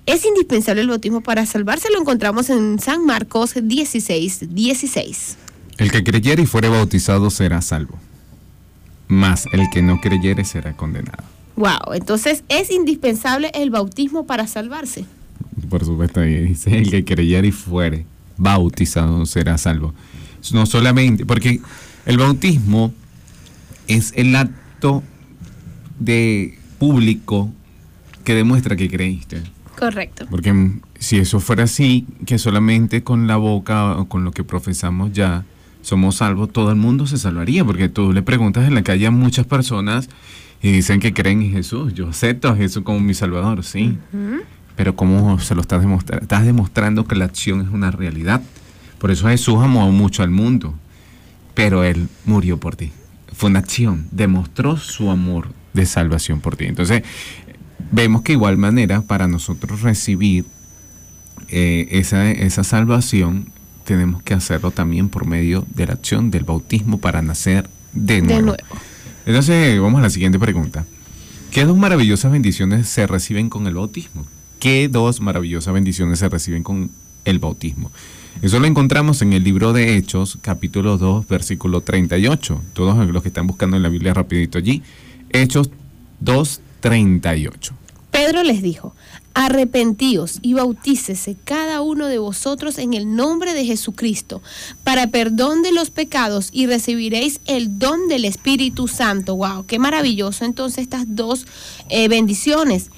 Es indispensable el bautismo para salvarse, lo encontramos en San Marcos 16, 16. El que creyere y fuere bautizado será salvo. Más el que no creyere será condenado. Wow, entonces es indispensable el bautismo para salvarse. Por supuesto, dice, el que creyere y fuere bautizado será salvo. No solamente, porque el bautismo es el acto de público que demuestra que creíste. Correcto. Porque si eso fuera así, que solamente con la boca o con lo que profesamos ya somos salvos, todo el mundo se salvaría. Porque tú le preguntas en la calle a muchas personas y dicen que creen en Jesús. Yo acepto a Jesús como mi salvador, sí. Pero ¿cómo se lo estás demostrando? Estás demostrando que la acción es una realidad. Por eso Jesús amó mucho al mundo. Pero Él murió por ti. Fue una acción. Demostró su amor de salvación por ti. Entonces, vemos que igual manera para nosotros recibir eh, esa, esa salvación tenemos que hacerlo también por medio de la acción del bautismo para nacer de nuevo. De nuevo. Entonces vamos a la siguiente pregunta. ¿Qué dos maravillosas bendiciones se reciben con el bautismo? ¿Qué dos maravillosas bendiciones se reciben con el bautismo? Eso lo encontramos en el libro de Hechos, capítulo 2, versículo 38. Todos los que están buscando en la Biblia rapidito allí. Hechos 2, 38. Pedro les dijo, arrepentíos y bautícese cada uno de vosotros en el nombre de Jesucristo para perdón de los pecados y recibiréis el don del Espíritu Santo. ¡Wow! ¡Qué maravilloso! Entonces estas dos eh, bendiciones.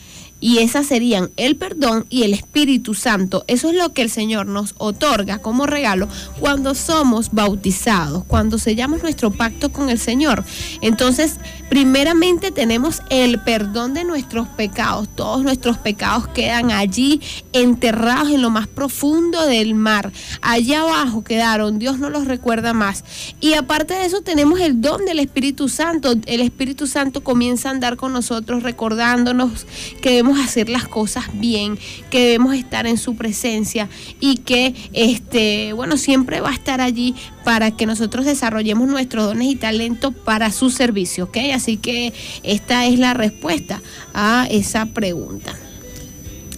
Y esas serían el perdón y el Espíritu Santo. Eso es lo que el Señor nos otorga como regalo cuando somos bautizados, cuando sellamos nuestro pacto con el Señor. Entonces, primeramente tenemos el perdón de nuestros pecados. Todos nuestros pecados quedan allí enterrados en lo más profundo del mar. Allá abajo quedaron, Dios no los recuerda más. Y aparte de eso tenemos el don del Espíritu Santo. El Espíritu Santo comienza a andar con nosotros recordándonos que hacer las cosas bien, que debemos estar en su presencia y que este, bueno, siempre va a estar allí para que nosotros desarrollemos nuestros dones y talentos para su servicio, ¿ok? Así que esta es la respuesta a esa pregunta.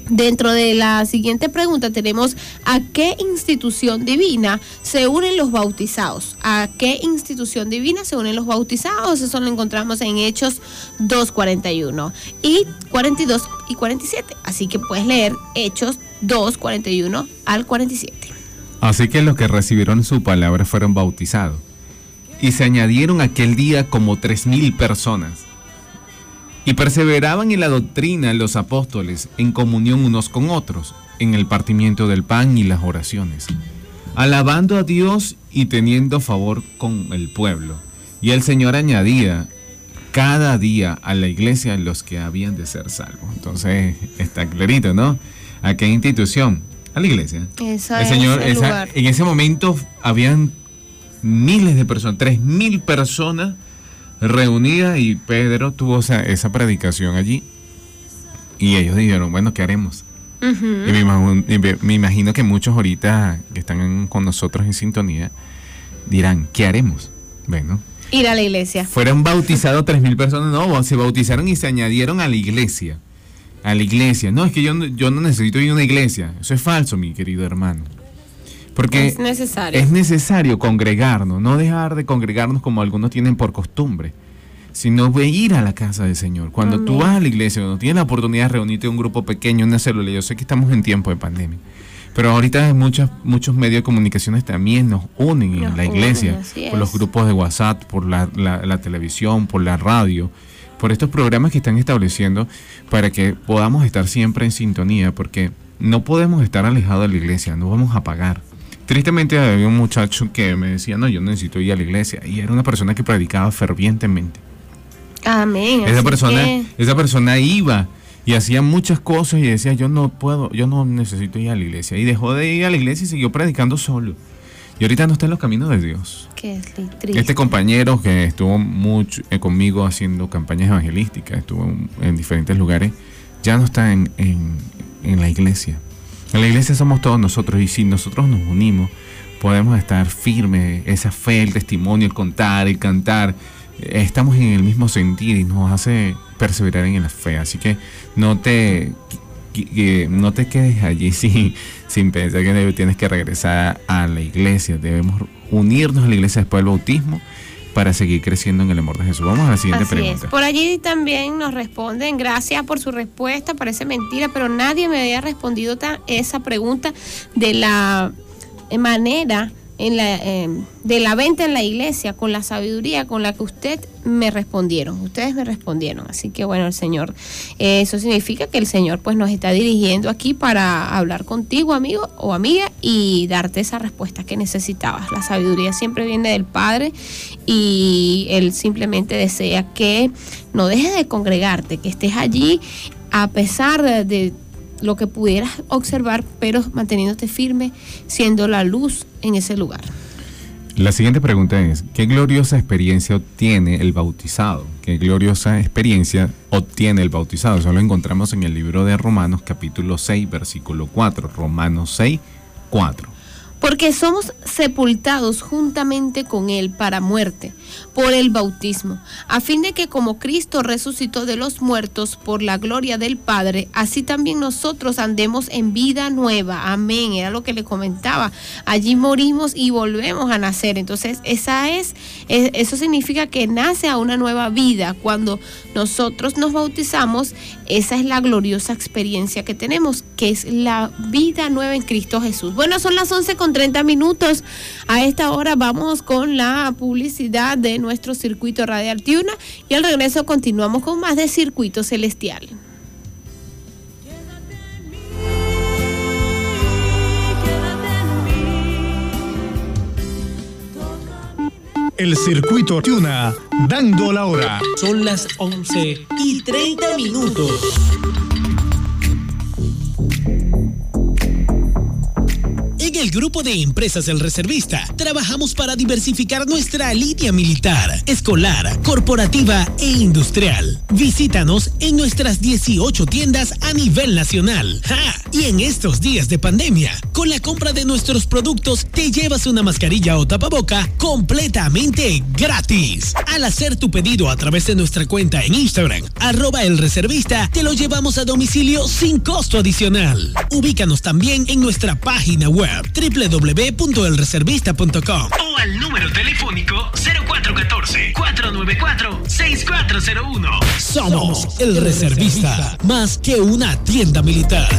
Dentro de la siguiente pregunta tenemos ¿a qué institución divina se unen los bautizados? ¿A qué institución divina se unen los bautizados? Eso lo encontramos en Hechos 2.41 y 42 y 47. Así que puedes leer Hechos 2.41 al 47. Así que los que recibieron su palabra fueron bautizados. Y se añadieron aquel día como tres mil personas. Y perseveraban en la doctrina los apóstoles, en comunión unos con otros, en el partimiento del pan y las oraciones, alabando a Dios y teniendo favor con el pueblo. Y el Señor añadía cada día a la iglesia los que habían de ser salvos. Entonces está clarito, ¿no? ¿A qué institución? A la iglesia. Esa el es Señor, el esa- lugar. en ese momento habían miles de personas, tres mil personas reunidas y Pedro tuvo esa, esa predicación allí. Y ellos dijeron, bueno, ¿qué haremos? Y me, imagino, me- que muchos ahorita que están con nosotros en sintonía dirán, ¿qué haremos? Bueno, Ir a la iglesia. fueron bautizados tres mil personas, no, se bautizaron y se añadieron a la iglesia. A la iglesia. No, es que yo, no- yo no necesito ir a una iglesia. Eso es falso, mi querido hermano. Porque Es necesario. es necesario congregarnos, no dejar de congregarnos como algunos tienen por costumbre, sino de ir a la casa del Señor. Cuando tú Amén. vas a la iglesia, cuando tienes la oportunidad de reunirte en un grupo pequeño, una célula, yo sé que estamos en tiempo de pandemia, pero ahorita muchos, muchos medios de comunicaciones también nos unen en la iglesia, por los grupos de WhatsApp, por la, la- la televisión, por la radio, por estos programas que están estableciendo para que podamos estar siempre en sintonía, porque no podemos estar alejados de la iglesia, no vamos a pagar. Tristemente había un muchacho que me decía, no, yo necesito ir a la iglesia, y era una persona que predicaba fervientemente. Amén. Esa persona, que- esa persona iba y hacía muchas cosas y decía, yo no puedo, yo no necesito ir a la iglesia. Y dejó de ir a la iglesia y siguió predicando solo. Y ahorita no está en los caminos de Dios. que es li- triste. Este compañero que estuvo mucho eh, conmigo haciendo campañas evangelísticas, estuvo en, en diferentes lugares, ya no está en, en- en la iglesia. En la iglesia somos todos nosotros y si nosotros nos unimos, podemos estar firmes, esa fe, el testimonio, el contar, el cantar, estamos en el mismo sentir y nos hace perseverar en la fe. Así que no te, no te quedes allí sin, sin pensar que tienes que regresar a la iglesia. Debemos unirnos a la iglesia después del bautismo para seguir creciendo en el amor de Jesús. Vamos a la siguiente Así es. pregunta. Por allí también nos responden, gracias por su respuesta, parece mentira, pero nadie me había respondido esa pregunta de la manera en la, eh, de la venta en la iglesia con la sabiduría con la que usted me respondieron. Ustedes me respondieron. Así que bueno, el Señor, eh, eso significa que el Señor pues nos está dirigiendo aquí para hablar contigo, amigo o amiga, y darte esa respuesta que necesitabas. La sabiduría siempre viene del Padre y Él simplemente desea que no dejes de congregarte, que estés allí a pesar de lo que pudieras observar, pero manteniéndote firme, siendo la luz en ese lugar. La siguiente pregunta es, ¿qué gloriosa experiencia obtiene el bautizado? ¿Qué gloriosa experiencia obtiene el bautizado? Eso lo encontramos en el libro de Romanos capítulo 6, versículo 4. Romanos 6, 4. Porque somos sepultados juntamente con Él para muerte, por el bautismo, a fin de que como Cristo resucitó de los muertos por la gloria del Padre, así también nosotros andemos en vida nueva. Amén. Era lo que le comentaba. Allí morimos y volvemos a nacer. Entonces, esa es, es- eso significa que nace a una nueva vida. Cuando nosotros nos bautizamos, esa es la gloriosa experiencia que tenemos, que es la vida nueva en Cristo Jesús. Bueno, son las 11 con 30 minutos. A esta hora vamos con la publicidad de nuestro circuito radial Tiuna y al regreso continuamos con más de Circuito Celestial. El circuito Tuna, dando la hora. Son las 11 y 30 minutos. El grupo de empresas El Reservista trabajamos para diversificar nuestra línea militar, escolar, corporativa e industrial. Visítanos en nuestras 18 tiendas a nivel nacional. Y en estos días de pandemia, con la compra de nuestros productos te llevas una mascarilla o tapaboca completamente gratis. Al hacer tu pedido a través de nuestra cuenta en Instagram, arroba el reservista, te lo llevamos a domicilio sin costo adicional. Ubícanos también en nuestra página web www.elreservista.com o al número telefónico 0414-494-6401. Somos el reservista, más que una tienda militar.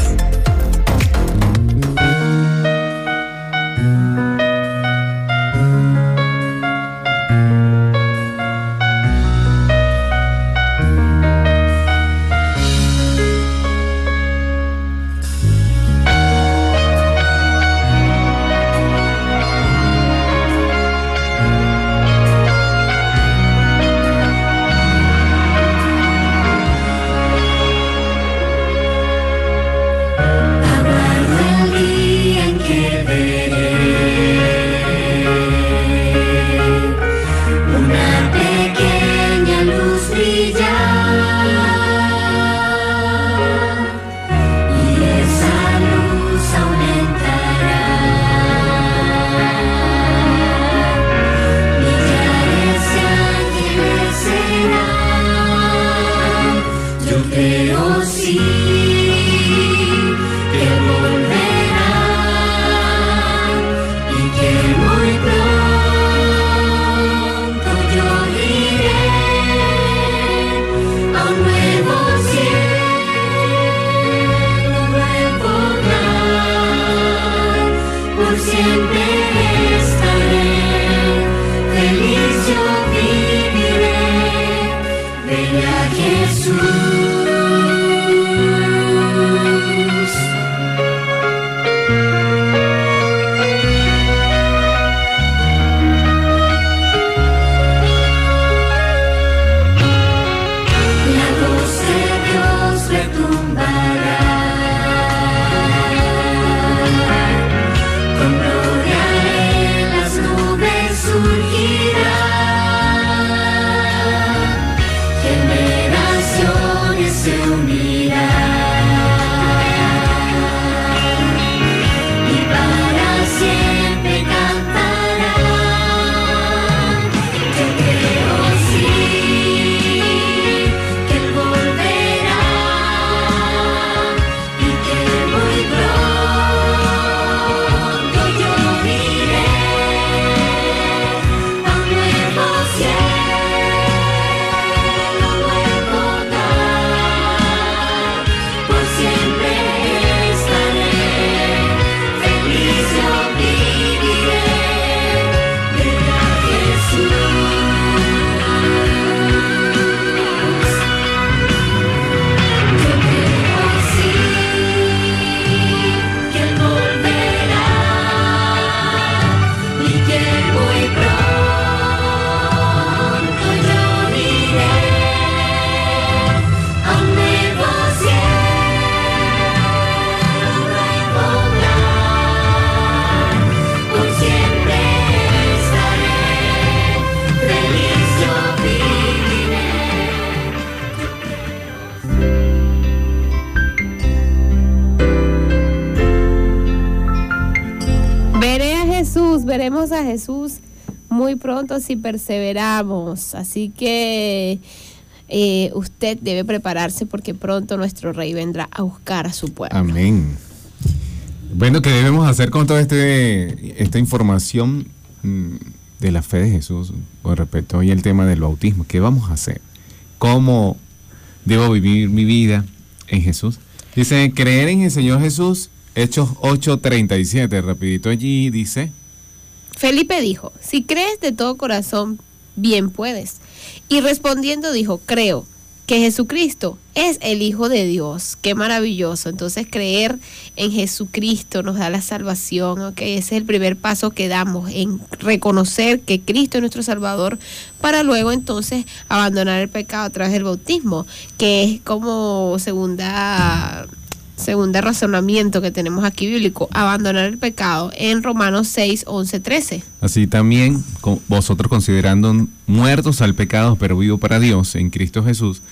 Si perseveramos. Así que eh, usted debe prepararse porque pronto nuestro rey vendrá a buscar a su pueblo. Amén. Bueno, ¿qué debemos hacer con toda este, esta información mm, de la fe de Jesús con respecto hoy el tema del bautismo? ¿Qué vamos a hacer? ¿Cómo debo vivir mi vida en Jesús? Dice, creer en el Señor Jesús, Hechos 8:37, rapidito allí dice, Felipe dijo, si crees de todo corazón, bien puedes. Y respondiendo dijo, creo que Jesucristo es el Hijo de Dios. Qué maravilloso. Entonces creer en Jesucristo nos da la salvación. ¿ok? Ese es el primer paso que damos en reconocer que Cristo es nuestro Salvador para luego entonces abandonar el pecado a través del bautismo, que es como segunda segunda razonamiento que tenemos aquí bíblico, abandonar el pecado en Romanos 6, 11, 13. Así también vosotros considerando muertos al pecado, pero vivo para Dios en Cristo Jesús,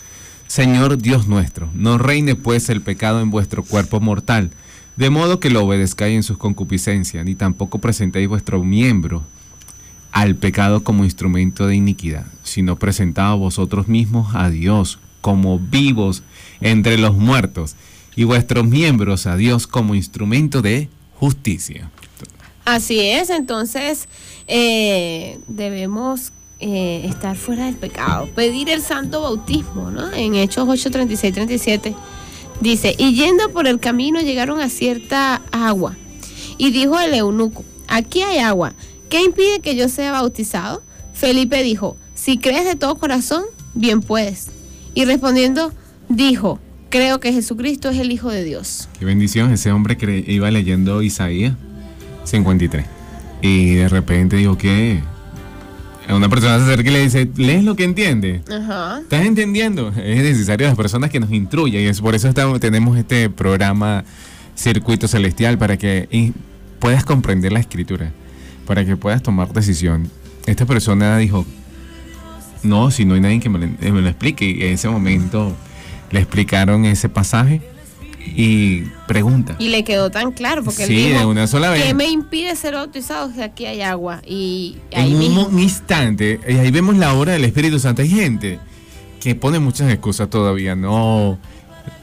Señor Dios nuestro, no reine pues el pecado en vuestro cuerpo mortal, de modo que lo obedezcáis en sus concupiscencias, ni tampoco presentéis vuestro miembro al pecado como instrumento de iniquidad, sino presentaos vosotros mismos a Dios como vivos entre los muertos, y vuestros miembros a Dios como instrumento de justicia. Así es, entonces eh, debemos eh, estar fuera del pecado, pedir el santo bautismo, ¿no? En Hechos 8, 36, 37 dice, y yendo por el camino llegaron a cierta agua, y dijo el eunuco, aquí hay agua, ¿qué impide que yo sea bautizado? Felipe dijo, si crees de todo corazón, bien puedes. Y respondiendo, dijo, creo que Jesucristo es el Hijo de Dios. Qué bendición, ese hombre que iba leyendo Isaías 53. Y de repente digo que una persona se acerca y le dice, ¿lees lo que entiende? Ajá. ¿Estás entendiendo? Es necesario las personas que nos instruyan y es por eso estamos, tenemos este programa Circuito Celestial para que puedas comprender la escritura, para que puedas tomar decisión. Esta persona dijo, no, si no hay nadie que me lo, me lo explique. Y en ese momento le explicaron ese pasaje y pregunta. Y le quedó tan claro, porque él Sí, dijo, de una sola vez. ¿qué me impide ser bautizado si aquí hay agua? Y ahí En un mismo. mo- instante, y ahí vemos la obra del Espíritu Santo. Hay gente que pone muchas excusas todavía. No.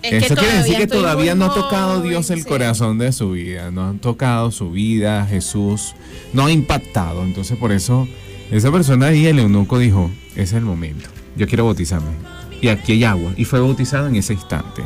Es Eso quiere decir que todavía no ha tocado Dios el sí. corazón de su vida. No han tocado su vida, Jesús. No ha impactado. Entonces, por eso, esa persona ahí, el eunuco, dijo: es el momento. Yo quiero bautizarme. Y aquí hay agua. Y fue bautizado en ese instante.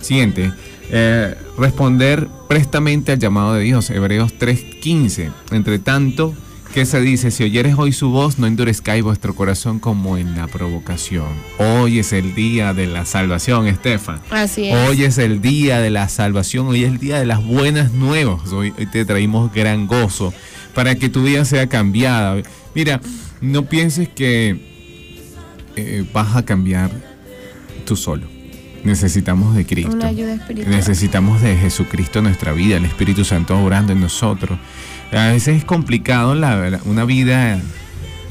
Siguiente. eh, responder prestamente al llamado de Dios. Hebreos 3:15. Entre tanto, ¿qué se dice? Si oyeres hoy su voz, no endurezcáis vuestro corazón como en la provocación. Hoy es el día de la salvación, Estefan. Así es. Hoy es el día de la salvación, hoy es el día de las buenas nuevas. Hoy, hoy te traímos gran gozo para que tu vida sea cambiada. Mira, no pienses que eh, vas a cambiar tú solo. Necesitamos de Cristo. Una ayuda espiritual. Necesitamos de Jesucristo en nuestra vida, el Espíritu Santo obrando en nosotros. A veces es complicado la- la- una vida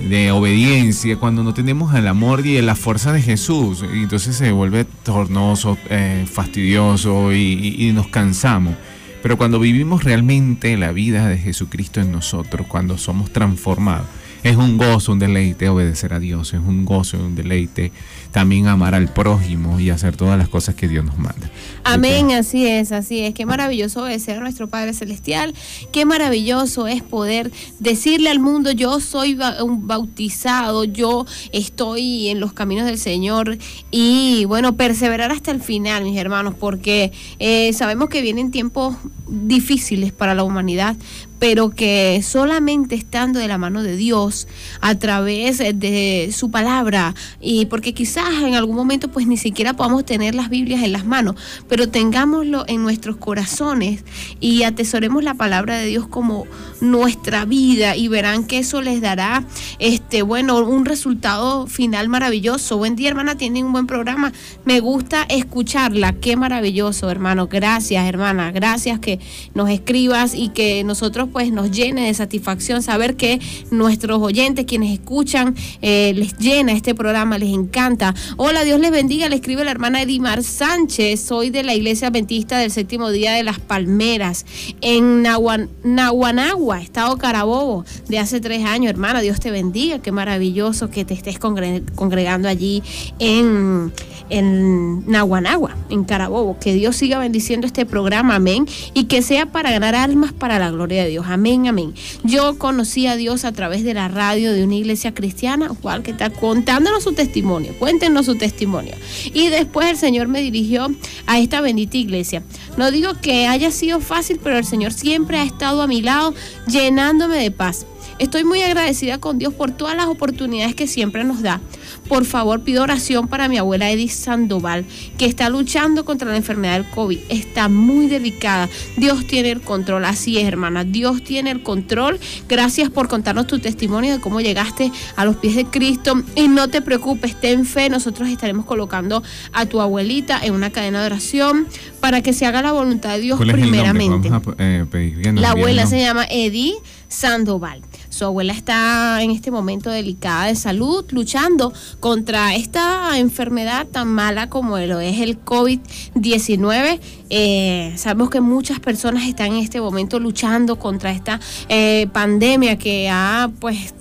de obediencia cuando no tenemos el amor y la fuerza de Jesús. Y entonces se vuelve tornoso, eh, fastidioso y, y- y nos cansamos. Pero cuando vivimos realmente la vida de Jesucristo en nosotros, cuando somos transformados, es un gozo, un deleite obedecer a Dios, es un gozo, un deleite también amar al prójimo y hacer todas las cosas que Dios nos manda. Amén, así es, así es. Qué maravilloso obedecer a nuestro Padre Celestial. Qué maravilloso es poder decirle al mundo, yo soy un bautizado, yo estoy en los caminos del Señor. Y bueno, perseverar hasta el final, mis hermanos, porque eh, sabemos que vienen tiempos difíciles para la humanidad, pero que solamente estando de la mano de Dios, a través de su palabra, y porque quizás en algún momento pues ni siquiera podamos tener las Biblias en las manos, pero tengámoslo en nuestros corazones y atesoremos la palabra de Dios como nuestra vida y verán que eso les dará este bueno un resultado final maravilloso. Buen día, hermana, tienen un buen programa. Me gusta escucharla. Qué maravilloso, hermano. Gracias, hermana. Gracias que nos escribas y que nosotros pues nos llena de satisfacción saber que nuestros oyentes, quienes escuchan, eh, les llena este programa, les encanta. Hola, Dios les bendiga, le escribe la hermana Edimar Sánchez, soy de la Iglesia Adventista del Séptimo Día de las Palmeras, en Nahuan, Nahuanagua, Estado Carabobo, de hace tres años, hermana, Dios te bendiga, qué maravilloso que te estés congre- congregando allí en, en Nahuanagua, en Carabobo. Que Dios siga bendiciendo este programa, amén, y que sea para ganar almas para la gloria de Dios, amén, amén. Yo conocí a Dios a través de la radio de una iglesia cristiana, Juan, que está contándonos su testimonio, cuéntenos su testimonio. Y después el Señor me dirigió a esta bendita iglesia. No digo que haya sido fácil, pero el Señor siempre ha estado a mi lado, llenándome de paz. Estoy muy agradecida con Dios por todas las oportunidades que siempre nos da. Por favor, pido oración para mi abuela Edith Sandoval, que está luchando contra la enfermedad del COVID. Está muy delicada. Dios tiene el control. Así es, hermana. Dios tiene el control. Gracias por contarnos tu testimonio de cómo llegaste a los pies de Cristo. Y no te preocupes, ten fe. Nosotros estaremos colocando a tu abuelita en una cadena de oración para que se haga la voluntad de Dios primeramente. A eh, pedir La abuela el se llama Edith Sandoval. Su abuela está en este momento delicada de salud, luchando contra esta enfermedad tan mala como lo es el COVID-19. Eh, sabemos que muchas personas están en este momento luchando contra esta eh, pandemia que ha pues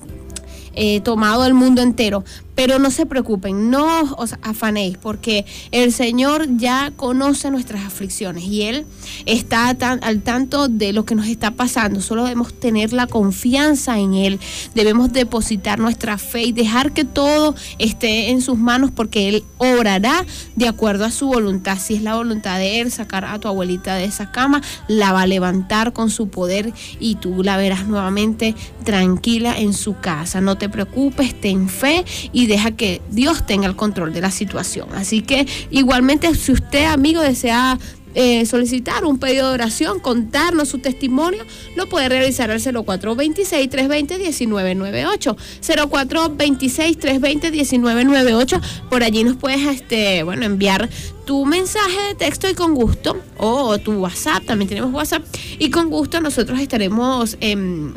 eh, tomado el mundo entero. Pero no se preocupen, no os afanéis, porque el Señor ya conoce nuestras aflicciones y Él está al tanto de lo que nos está pasando. Solo debemos tener la confianza en Él, debemos depositar nuestra fe y dejar que todo esté en sus manos, porque Él obrará de acuerdo a su voluntad. Si es la voluntad de Él sacar a tu abuelita de esa cama, la va a levantar con su poder y tú la verás nuevamente tranquila en su casa. No te preocupes, ten fe y deja que Dios tenga el control de la situación. Así que igualmente si usted, amigo, desea eh, solicitar un pedido de oración, contarnos su testimonio, lo puede realizar al 0426-320-1998. 0426-320-1998. Por allí nos puedes este, bueno, enviar tu mensaje de texto y con gusto, o tu WhatsApp, también tenemos WhatsApp, y con gusto nosotros estaremos, em,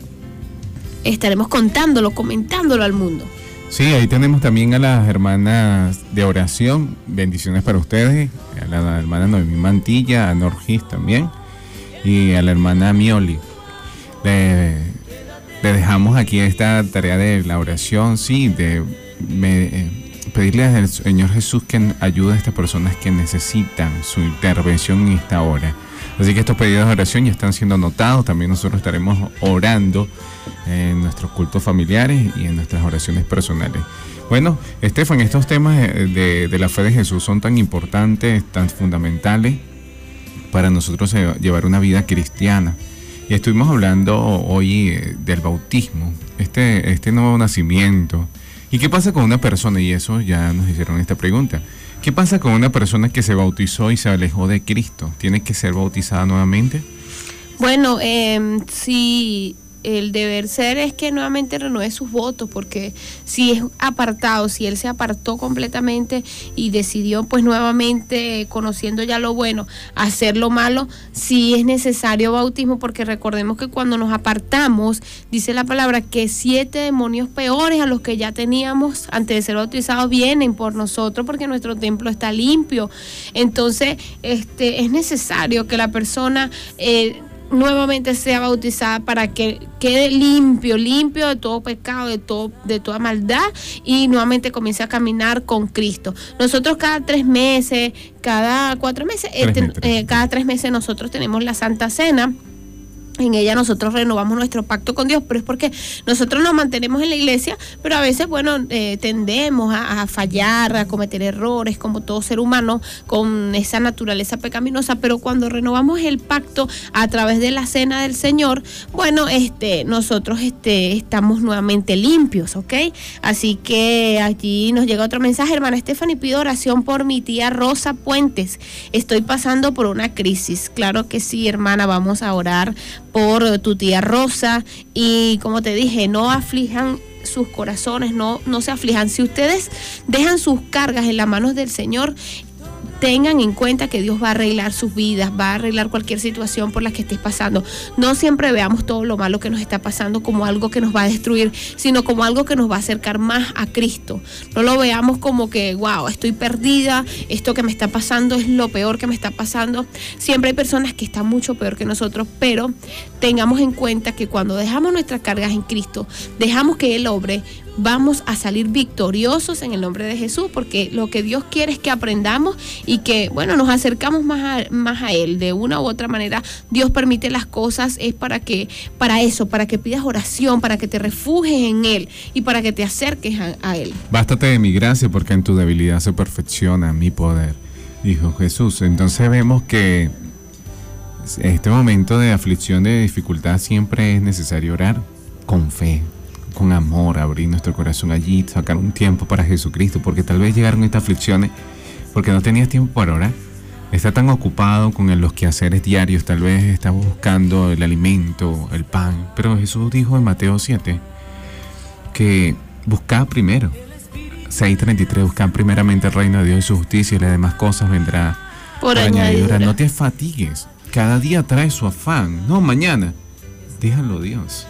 estaremos contándolo, comentándolo al mundo. Sí, ahí tenemos también a las hermanas de oración. Bendiciones para ustedes. A la hermana Noemí Mantilla, a Norgis también. Y a la hermana Mioli. Le, dejamos aquí esta tarea de la oración, sí, de eh, pedirle al Señor Jesús que ayude a estas personas que necesitan su intervención en esta hora. Así que estos pedidos de oración ya están siendo anotados. También nosotros estaremos orando en nuestros cultos familiares y en nuestras oraciones personales. Bueno, Estefan, estos temas de, de la fe de Jesús son tan importantes, tan fundamentales para nosotros eh, llevar una vida cristiana. Y estuvimos hablando hoy eh, del bautismo, este, este nuevo nacimiento. ¿Y qué pasa con una persona? Y eso ya nos hicieron esta pregunta. ¿Qué pasa con una persona que se bautizó y se alejó de Cristo? ¿Tiene que ser bautizada nuevamente? Bueno, eh, sí, el deber ser es que nuevamente renueve sus votos, porque si es apartado, si él se apartó completamente y decidió pues nuevamente, conociendo ya lo bueno, hacer lo malo, sí es necesario bautismo, porque recordemos que cuando nos apartamos, dice la palabra que siete demonios peores a los que ya teníamos antes de ser bautizados vienen por nosotros, porque nuestro templo está limpio. Entonces, este, es necesario que la persona... eh, nuevamente sea bautizada para que quede limpio, limpio de todo pecado, de todo, de toda maldad y nuevamente comience a caminar con Cristo. Nosotros cada tres meses, cada cuatro meses, eh, Tres eh, cada tres meses nosotros tenemos la Santa Cena. En ella nosotros renovamos nuestro pacto con Dios, pero es porque nosotros nos mantenemos en la iglesia, pero a veces, bueno, eh, tendemos a, fallar, a cometer errores, como todo ser humano, con esa naturaleza pecaminosa, pero cuando renovamos el pacto a través de la cena del Señor, bueno, este, nosotros este, estamos nuevamente limpios, ¿ok? Así que allí nos llega otro mensaje, hermana Stephanie, pido oración por mi tía Rosa Puentes. Estoy pasando por una crisis. Claro que sí, hermana, vamos a orar por tu tía Rosa y como te dije, no aflijan sus corazones, no, no se aflijan. Si ustedes dejan sus cargas en las manos del Señor, tengan en cuenta que Dios va a arreglar sus vidas, va a arreglar cualquier situación por la que estés pasando. No siempre veamos todo lo malo que nos está pasando como algo que nos va a destruir, sino como algo que nos va a acercar más a Cristo. No lo veamos como que, wow, estoy perdida, esto que me está pasando es lo peor que me está pasando. Siempre hay personas que están mucho peor que nosotros, pero tengamos en cuenta que cuando dejamos nuestras cargas en Cristo, dejamos que Él obre, vamos a salir victoriosos en el nombre de Jesús, porque lo que Dios quiere es que aprendamos y que, bueno, nos acercamos más a, más a Él. De una u otra manera, Dios permite las cosas, es para que, para eso, para que pidas oración, para que te refugies en Él y para que te acerques a, a Él. Bástate de mi gracia porque en tu debilidad se perfecciona mi poder, dijo Jesús. Entonces vemos que este momento de aflicción, de dificultad, siempre es necesario orar con fe, con amor, abrir nuestro corazón allí, sacar un tiempo para Jesucristo, porque tal vez llegaron estas aflicciones porque no tenías tiempo para orar. Está tan ocupado con los quehaceres diarios, tal vez está buscando el alimento, el pan. Pero Jesús dijo en Mateo 7 que buscaba primero. 6.33, buscad primeramente el reino de Dios y su justicia y las demás cosas vendrá Por añadidura. No te fatigues. Cada día trae su afán. No, mañana. Déjalo Dios.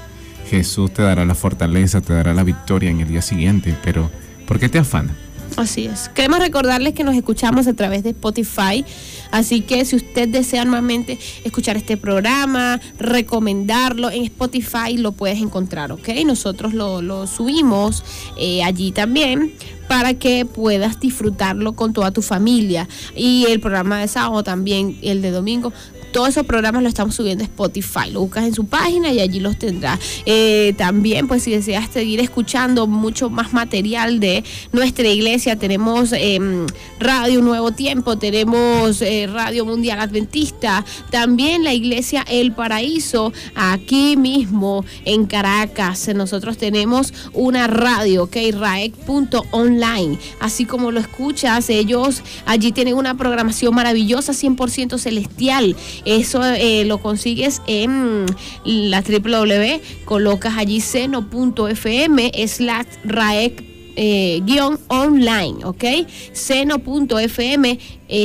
Jesús te dará la fortaleza, te dará la victoria en el día siguiente. Pero, ¿por qué te afana? Así es. Queremos recordarles que nos escuchamos a través de Spotify. Así que si usted desea nuevamente escuchar este programa, recomendarlo en Spotify, lo puedes encontrar, ¿ok? Nosotros lo, subimos eh, allí también para que puedas disfrutarlo con toda tu familia. Y el programa de sábado también, el de domingo. Todos esos programas los estamos subiendo a Spotify. Lo buscas en su página y allí los tendrás. Eh, también, pues, si deseas seguir escuchando mucho más material de nuestra iglesia, tenemos em, Radio Nuevo Tiempo, tenemos eh, Radio Mundial Adventista, también la iglesia El Paraíso, aquí mismo en Caracas. Nosotros tenemos una radio, ok, raec.online. Así como lo escuchas, ellos allí tienen una programación maravillosa, 100% celestial. Eso eh, lo consigues en la www, colocas allí seno.fm slash raec eh, guion online, ¿ok? Seno.fm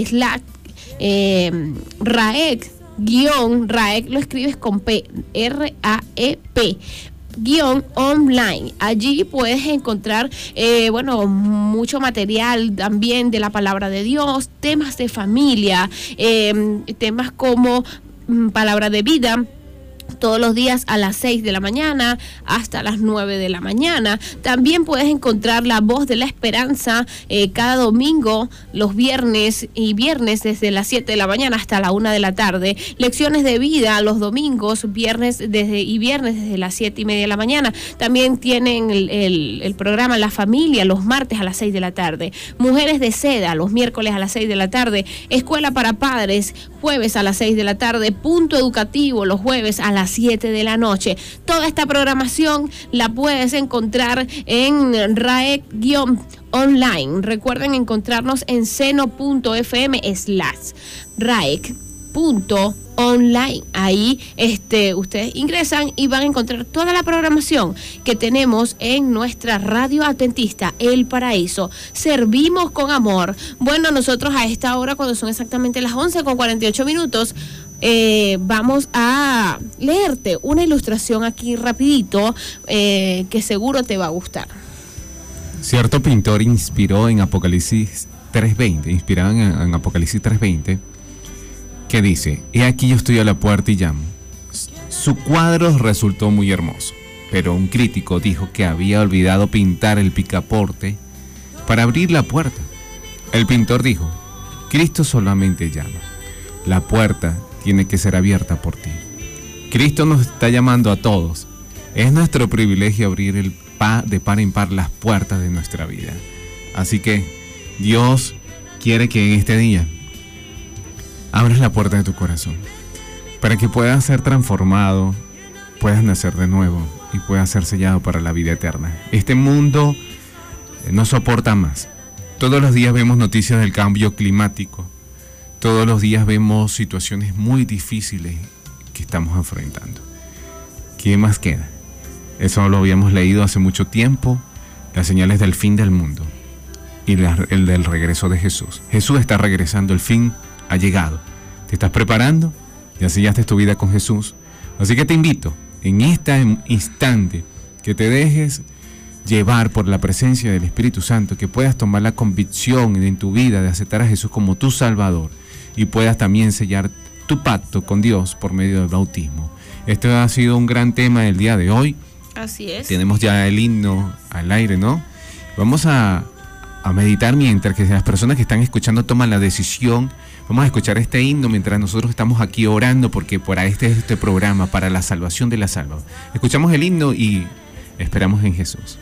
slash eh, raec guion raec lo escribes con P, R-A-E-P guion online. Allí puedes encontrar, eh, bueno, mucho material también de la palabra de Dios, temas de familia, eh, temas como mm, palabra de vida todos los días a las 6 de la mañana hasta las 9 de la mañana. También puedes encontrar La Voz de la Esperanza eh, cada domingo, los viernes y viernes desde las 7 de la mañana hasta la 1 de la tarde. Lecciones de vida los domingos, viernes desde, y viernes desde las 7 y media de la mañana. También tienen el, el- programa La Familia los martes a las 6 de la tarde. Mujeres de Seda los miércoles a las 6 de la tarde. Escuela para Padres jueves a las 6 de la tarde. Punto Educativo los jueves a las 7 de la noche. Toda esta programación la puedes encontrar en RAEC-online. Recuerden encontrarnos en seno.fm slash RAEC punto online. Ahí este ustedes ingresan y van a encontrar toda la programación que tenemos en nuestra radio adventista El Paraíso. Servimos con amor. Bueno nosotros a esta hora cuando son exactamente las 11 con 48 minutos eh, vamos a leerte una ilustración aquí rapidito eh, que seguro te va a gustar. Cierto pintor inspiró en Apocalipsis 3.20, inspirado en, en Apocalipsis 3.20, que dice, he aquí yo estoy a la puerta y llamo. Su cuadro resultó muy hermoso, pero un crítico dijo que había olvidado pintar el picaporte para abrir la puerta. El pintor dijo, Cristo solamente llama. La puerta tiene que ser abierta por ti. Cristo nos está llamando a todos. Es nuestro privilegio abrir el pa de par en par las puertas de nuestra vida. Así que Dios quiere que en este día abras la puerta de tu corazón para que puedas ser transformado, puedas nacer de nuevo y puedas ser sellado para la vida eterna. Este mundo eh, no soporta más. Todos los días vemos noticias del cambio climático. Todos los días vemos situaciones muy difíciles que estamos enfrentando. ¿Qué más queda? Eso lo habíamos leído hace mucho tiempo, las señales del fin del mundo. y el del regreso de Jesús. Jesús está regresando, el fin ha llegado. ¿Te estás preparando? ¿Ya sellaste tu vida con Jesús? Así que te invito en este instante que te dejes llevar por la presencia del Espíritu Santo, que puedas tomar la convicción en tu vida de aceptar a Jesús como tu Salvador y puedas también sellar tu pacto con Dios por medio del bautismo. Este ha sido un gran tema del día de hoy. Así es. Tenemos ya el himno al aire, ¿no? Vamos a, a meditar mientras que las personas que están escuchando toman la decisión. Vamos a escuchar este himno mientras nosotros estamos aquí orando porque para este es este programa, para la salvación de la salva. Escuchamos el himno y esperamos en Jesús.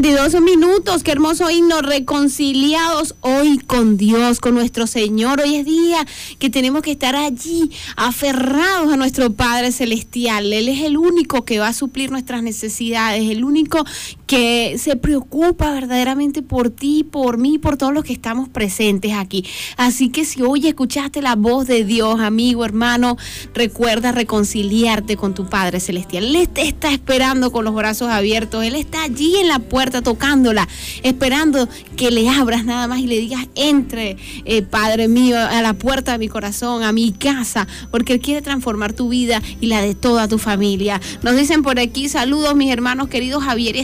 52 minutos, qué hermoso himno, reconciliados hoy con Dios, con nuestro Señor. Hoy es día que tenemos que estar allí, aferrados a nuestro Padre Celestial. Él es el único que va a suplir nuestras necesidades, el único que se preocupa verdaderamente por ti, por mí, por todos los que estamos presentes aquí. Así que si hoy escuchaste la voz de Dios, amigo, hermano, recuerda reconciliarte con tu Padre Celestial. Él te está esperando con los brazos abiertos. Él está allí en la puerta tocándola, esperando que le abras nada más y le digas, entre, eh, Padre mío, a la puerta de mi corazón, a mi casa, porque Él quiere transformar tu vida y la de toda tu familia. Nos dicen por aquí, saludos mis hermanos queridos Javier y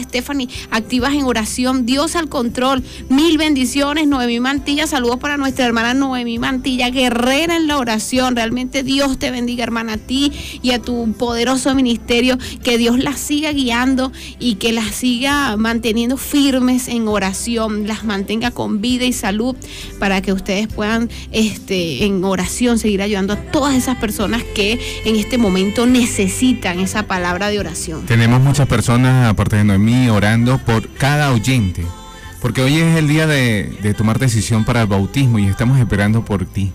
Activas en oración, Dios al control, mil bendiciones, Noemí Mantilla, saludos para nuestra hermana Noemí Mantilla, guerrera en la oración, realmente Dios te bendiga hermana a ti y a tu poderoso ministerio, que Dios las siga guiando y que las siga manteniendo firmes en oración, las mantenga con vida y salud para que ustedes puedan este, en oración seguir ayudando a todas esas personas que en este momento necesitan esa palabra de oración. Tenemos muchas personas, aparte de Noemí, orando por cada oyente. Porque hoy es el día de, tomar decisión para el bautismo y estamos esperando por ti.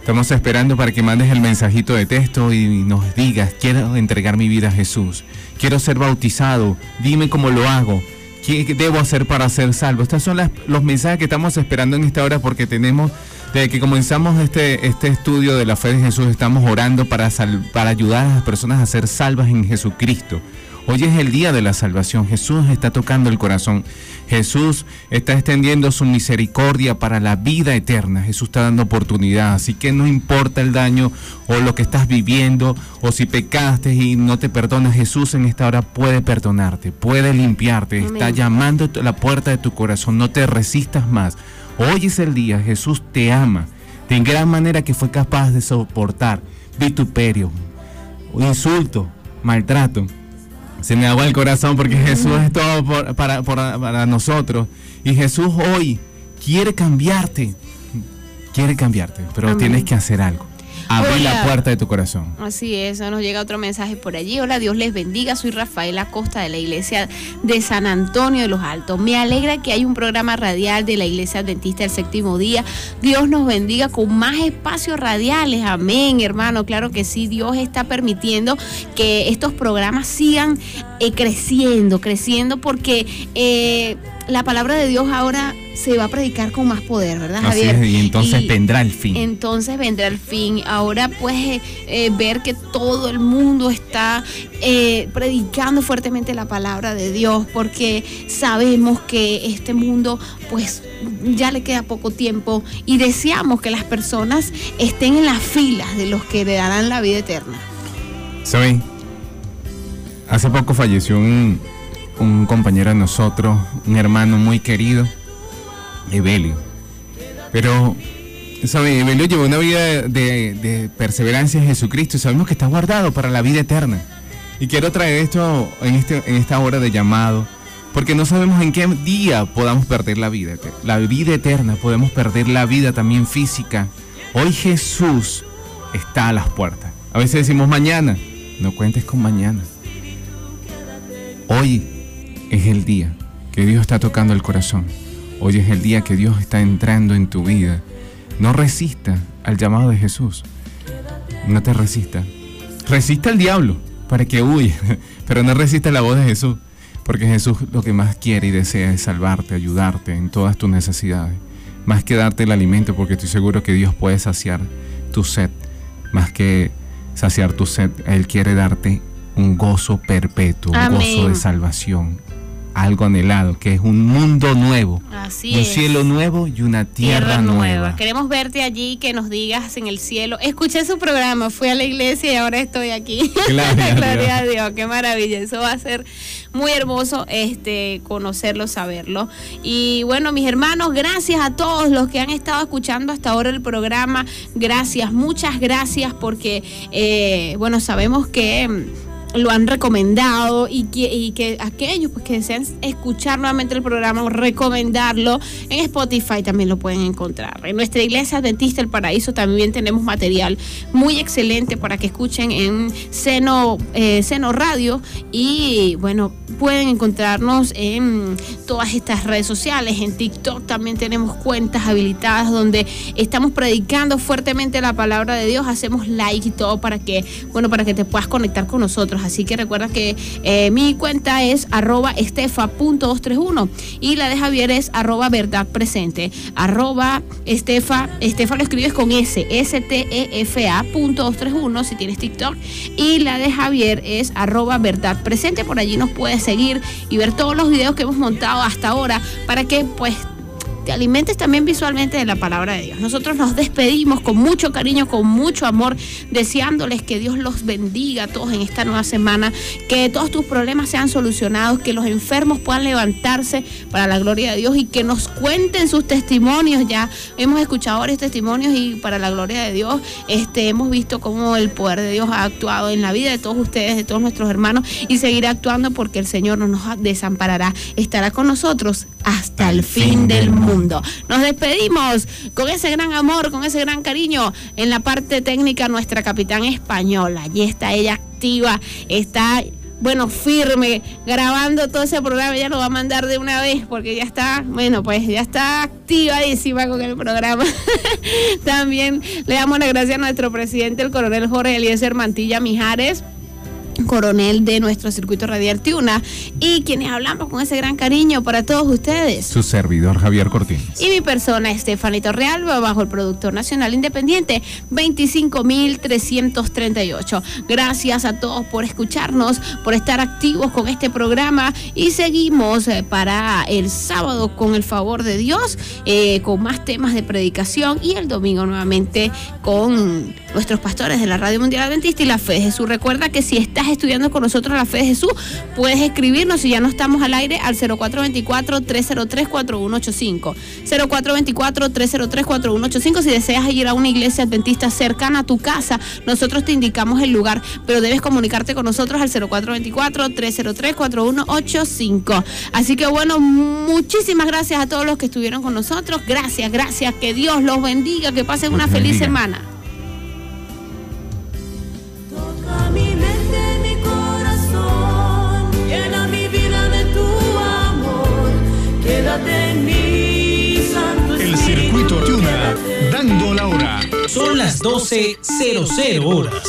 Estamos esperando para que mandes el mensajito de texto y nos digas, quiero entregar mi vida a Jesús, quiero ser bautizado, dime cómo lo hago, qué debo hacer para ser salvo. Estos son los mensajes que estamos esperando en esta hora porque tenemos, desde que comenzamos este, este estudio de la fe de Jesús, estamos orando para, sal- para ayudar a las personas a ser salvas en Jesucristo. Hoy es el día de la salvación. Jesús está tocando el corazón. Jesús está extendiendo su misericordia para la vida eterna. Jesús está dando oportunidad. Así que no importa el daño o lo que estás viviendo o si pecaste y no te perdonas, Jesús en esta hora puede perdonarte, puede limpiarte. Está llamando a la puerta de tu corazón. No te resistas más. Hoy es el día. Jesús te ama de gran manera que fue capaz de soportar vituperio, insulto, maltrato. Se me agua el corazón porque Jesús es todo por- para, por- para nosotros. Y Jesús hoy quiere cambiarte. Quiere cambiarte, pero Amén. tienes que hacer algo. Abrir la Hola. puerta de tu corazón. Así es, nos llega otro mensaje por allí. Hola, Dios les bendiga. Soy Rafael Acosta de la iglesia de San Antonio de los Altos. Me alegra que hay un programa radial de la iglesia adventista del séptimo día. Dios nos bendiga con más espacios radiales. Amén, hermano. Claro que sí, Dios está permitiendo que estos programas sigan eh, creciendo, creciendo porque eh, la palabra de Dios ahora se va a predicar con más poder, ¿verdad, Así Javier? es, y entonces Y- vendrá el fin. entonces vendrá el fin. Ahora pues eh, eh, ver que todo el mundo está eh, predicando fuertemente la palabra de Dios porque sabemos que este mundo pues ya le queda poco tiempo y deseamos que las personas estén en las filas de los que le darán la vida eterna. ¿Saben? Hace poco falleció un, un compañero de nosotros, un hermano muy querido, Evelio. Pero, ¿saben? Evelio llevó una vida de, perseverancia en Jesucristo y sabemos que está guardado para la vida eterna. Y quiero traer esto en, este, en esta hora de llamado, porque no sabemos en qué día podamos perder la vida. La vida eterna, podemos perder la vida también física. Hoy Jesús está a las puertas. A veces decimos mañana, no cuentes con mañana. Hoy es el día que Dios está tocando el corazón. Hoy es el día que Dios está entrando en tu vida. No resista al llamado de Jesús. No te resista. Resista al diablo para que huya, pero no resista la voz de Jesús. Porque Jesús lo que más quiere y desea es salvarte, ayudarte en todas tus necesidades. Más que darte el alimento, porque estoy seguro que Dios puede saciar tu sed. Más que saciar tu sed, Él quiere darte un gozo perpetuo, un gozo de salvación. Algo anhelado, que es un mundo nuevo. Así un es. cielo nuevo y una tierra, Tierra nueva. nueva. Queremos verte allí, que nos digas en el cielo. Escuché su programa, fui a la iglesia y ahora estoy aquí. Gloria Gloria a Dios. Dios, qué maravilla. Eso va a ser muy hermoso este conocerlo, saberlo. Y bueno, mis hermanos, gracias a todos los que han estado escuchando hasta ahora el programa. Gracias, muchas gracias porque eh, bueno, sabemos que lo han recomendado y que, y que aquellos pues, que desean escuchar nuevamente el programa o recomendarlo en Spotify también lo pueden encontrar. En nuestra iglesia Adventista El Paraíso también tenemos material muy excelente para que escuchen en Seno, eh, Radio y bueno, pueden encontrarnos en todas estas redes sociales. En TikTok también tenemos cuentas habilitadas donde estamos predicando fuertemente la palabra de Dios, hacemos like y todo para que, bueno, para que te puedas conectar con nosotros. Así que recuerda que eh, mi cuenta es arroba estefa.231 y la de Javier es arroba verdad presente. Arroba estefa, estefa lo escribes con S, S-T-E-F-A punto 231 si tienes TikTok. Y la de Javier es arroba verdad presente. Por allí nos puedes seguir y ver todos los videos que hemos montado hasta ahora para que pues te alimentes también visualmente de la palabra de Dios. Nosotros nos despedimos con mucho cariño, con mucho amor, deseándoles que Dios los bendiga a todos en esta nueva semana, que todos tus problemas sean solucionados, que los enfermos puedan levantarse para la gloria de Dios y que nos cuenten sus testimonios. Ya hemos escuchado varios testimonios y para la gloria de Dios este, hemos visto cómo el poder de Dios ha actuado en la vida de todos ustedes, de todos nuestros hermanos y seguirá actuando porque el Señor no nos desamparará, estará con nosotros hasta el fin del mundo. Nos despedimos con ese gran amor, con ese gran cariño. En la parte técnica, nuestra capitán española. Allí está ella activa, está bueno, firme, grabando todo ese programa, ya lo va a mandar de una vez porque ya está, bueno, pues ya está activadísima con el programa. También le damos las gracias a nuestro presidente, el coronel Jorge Eliezer Mantilla Mijares coronel de nuestro circuito radial Tiuna y quienes hablamos con ese gran cariño para todos ustedes. Su servidor Javier Cortines. Y mi persona Estefanito Realba bajo el productor nacional independiente 25.338. Gracias a todos por escucharnos, por estar activos con este programa y seguimos eh, para el sábado con el favor de Dios, eh, con más temas de predicación y el domingo nuevamente con nuestros pastores de la Radio Mundial Adventista y la Fe de Jesús. Recuerda que si estás estudiando con nosotros la Fe de Jesús, puedes escribirnos si ya no estamos al aire al 0424-303-4185. 0424-303-4185. Si deseas ir a una iglesia adventista cercana a tu casa, nosotros te indicamos el lugar, pero debes comunicarte con nosotros al 0424-303-4185. Así que bueno, muchísimas gracias a todos los que estuvieron con nosotros. Gracias, gracias. Que Dios los bendiga, que pasen una feliz semana. Quédate en mi santo El circuito Tuna, dando la hora. Son las 12.00 horas.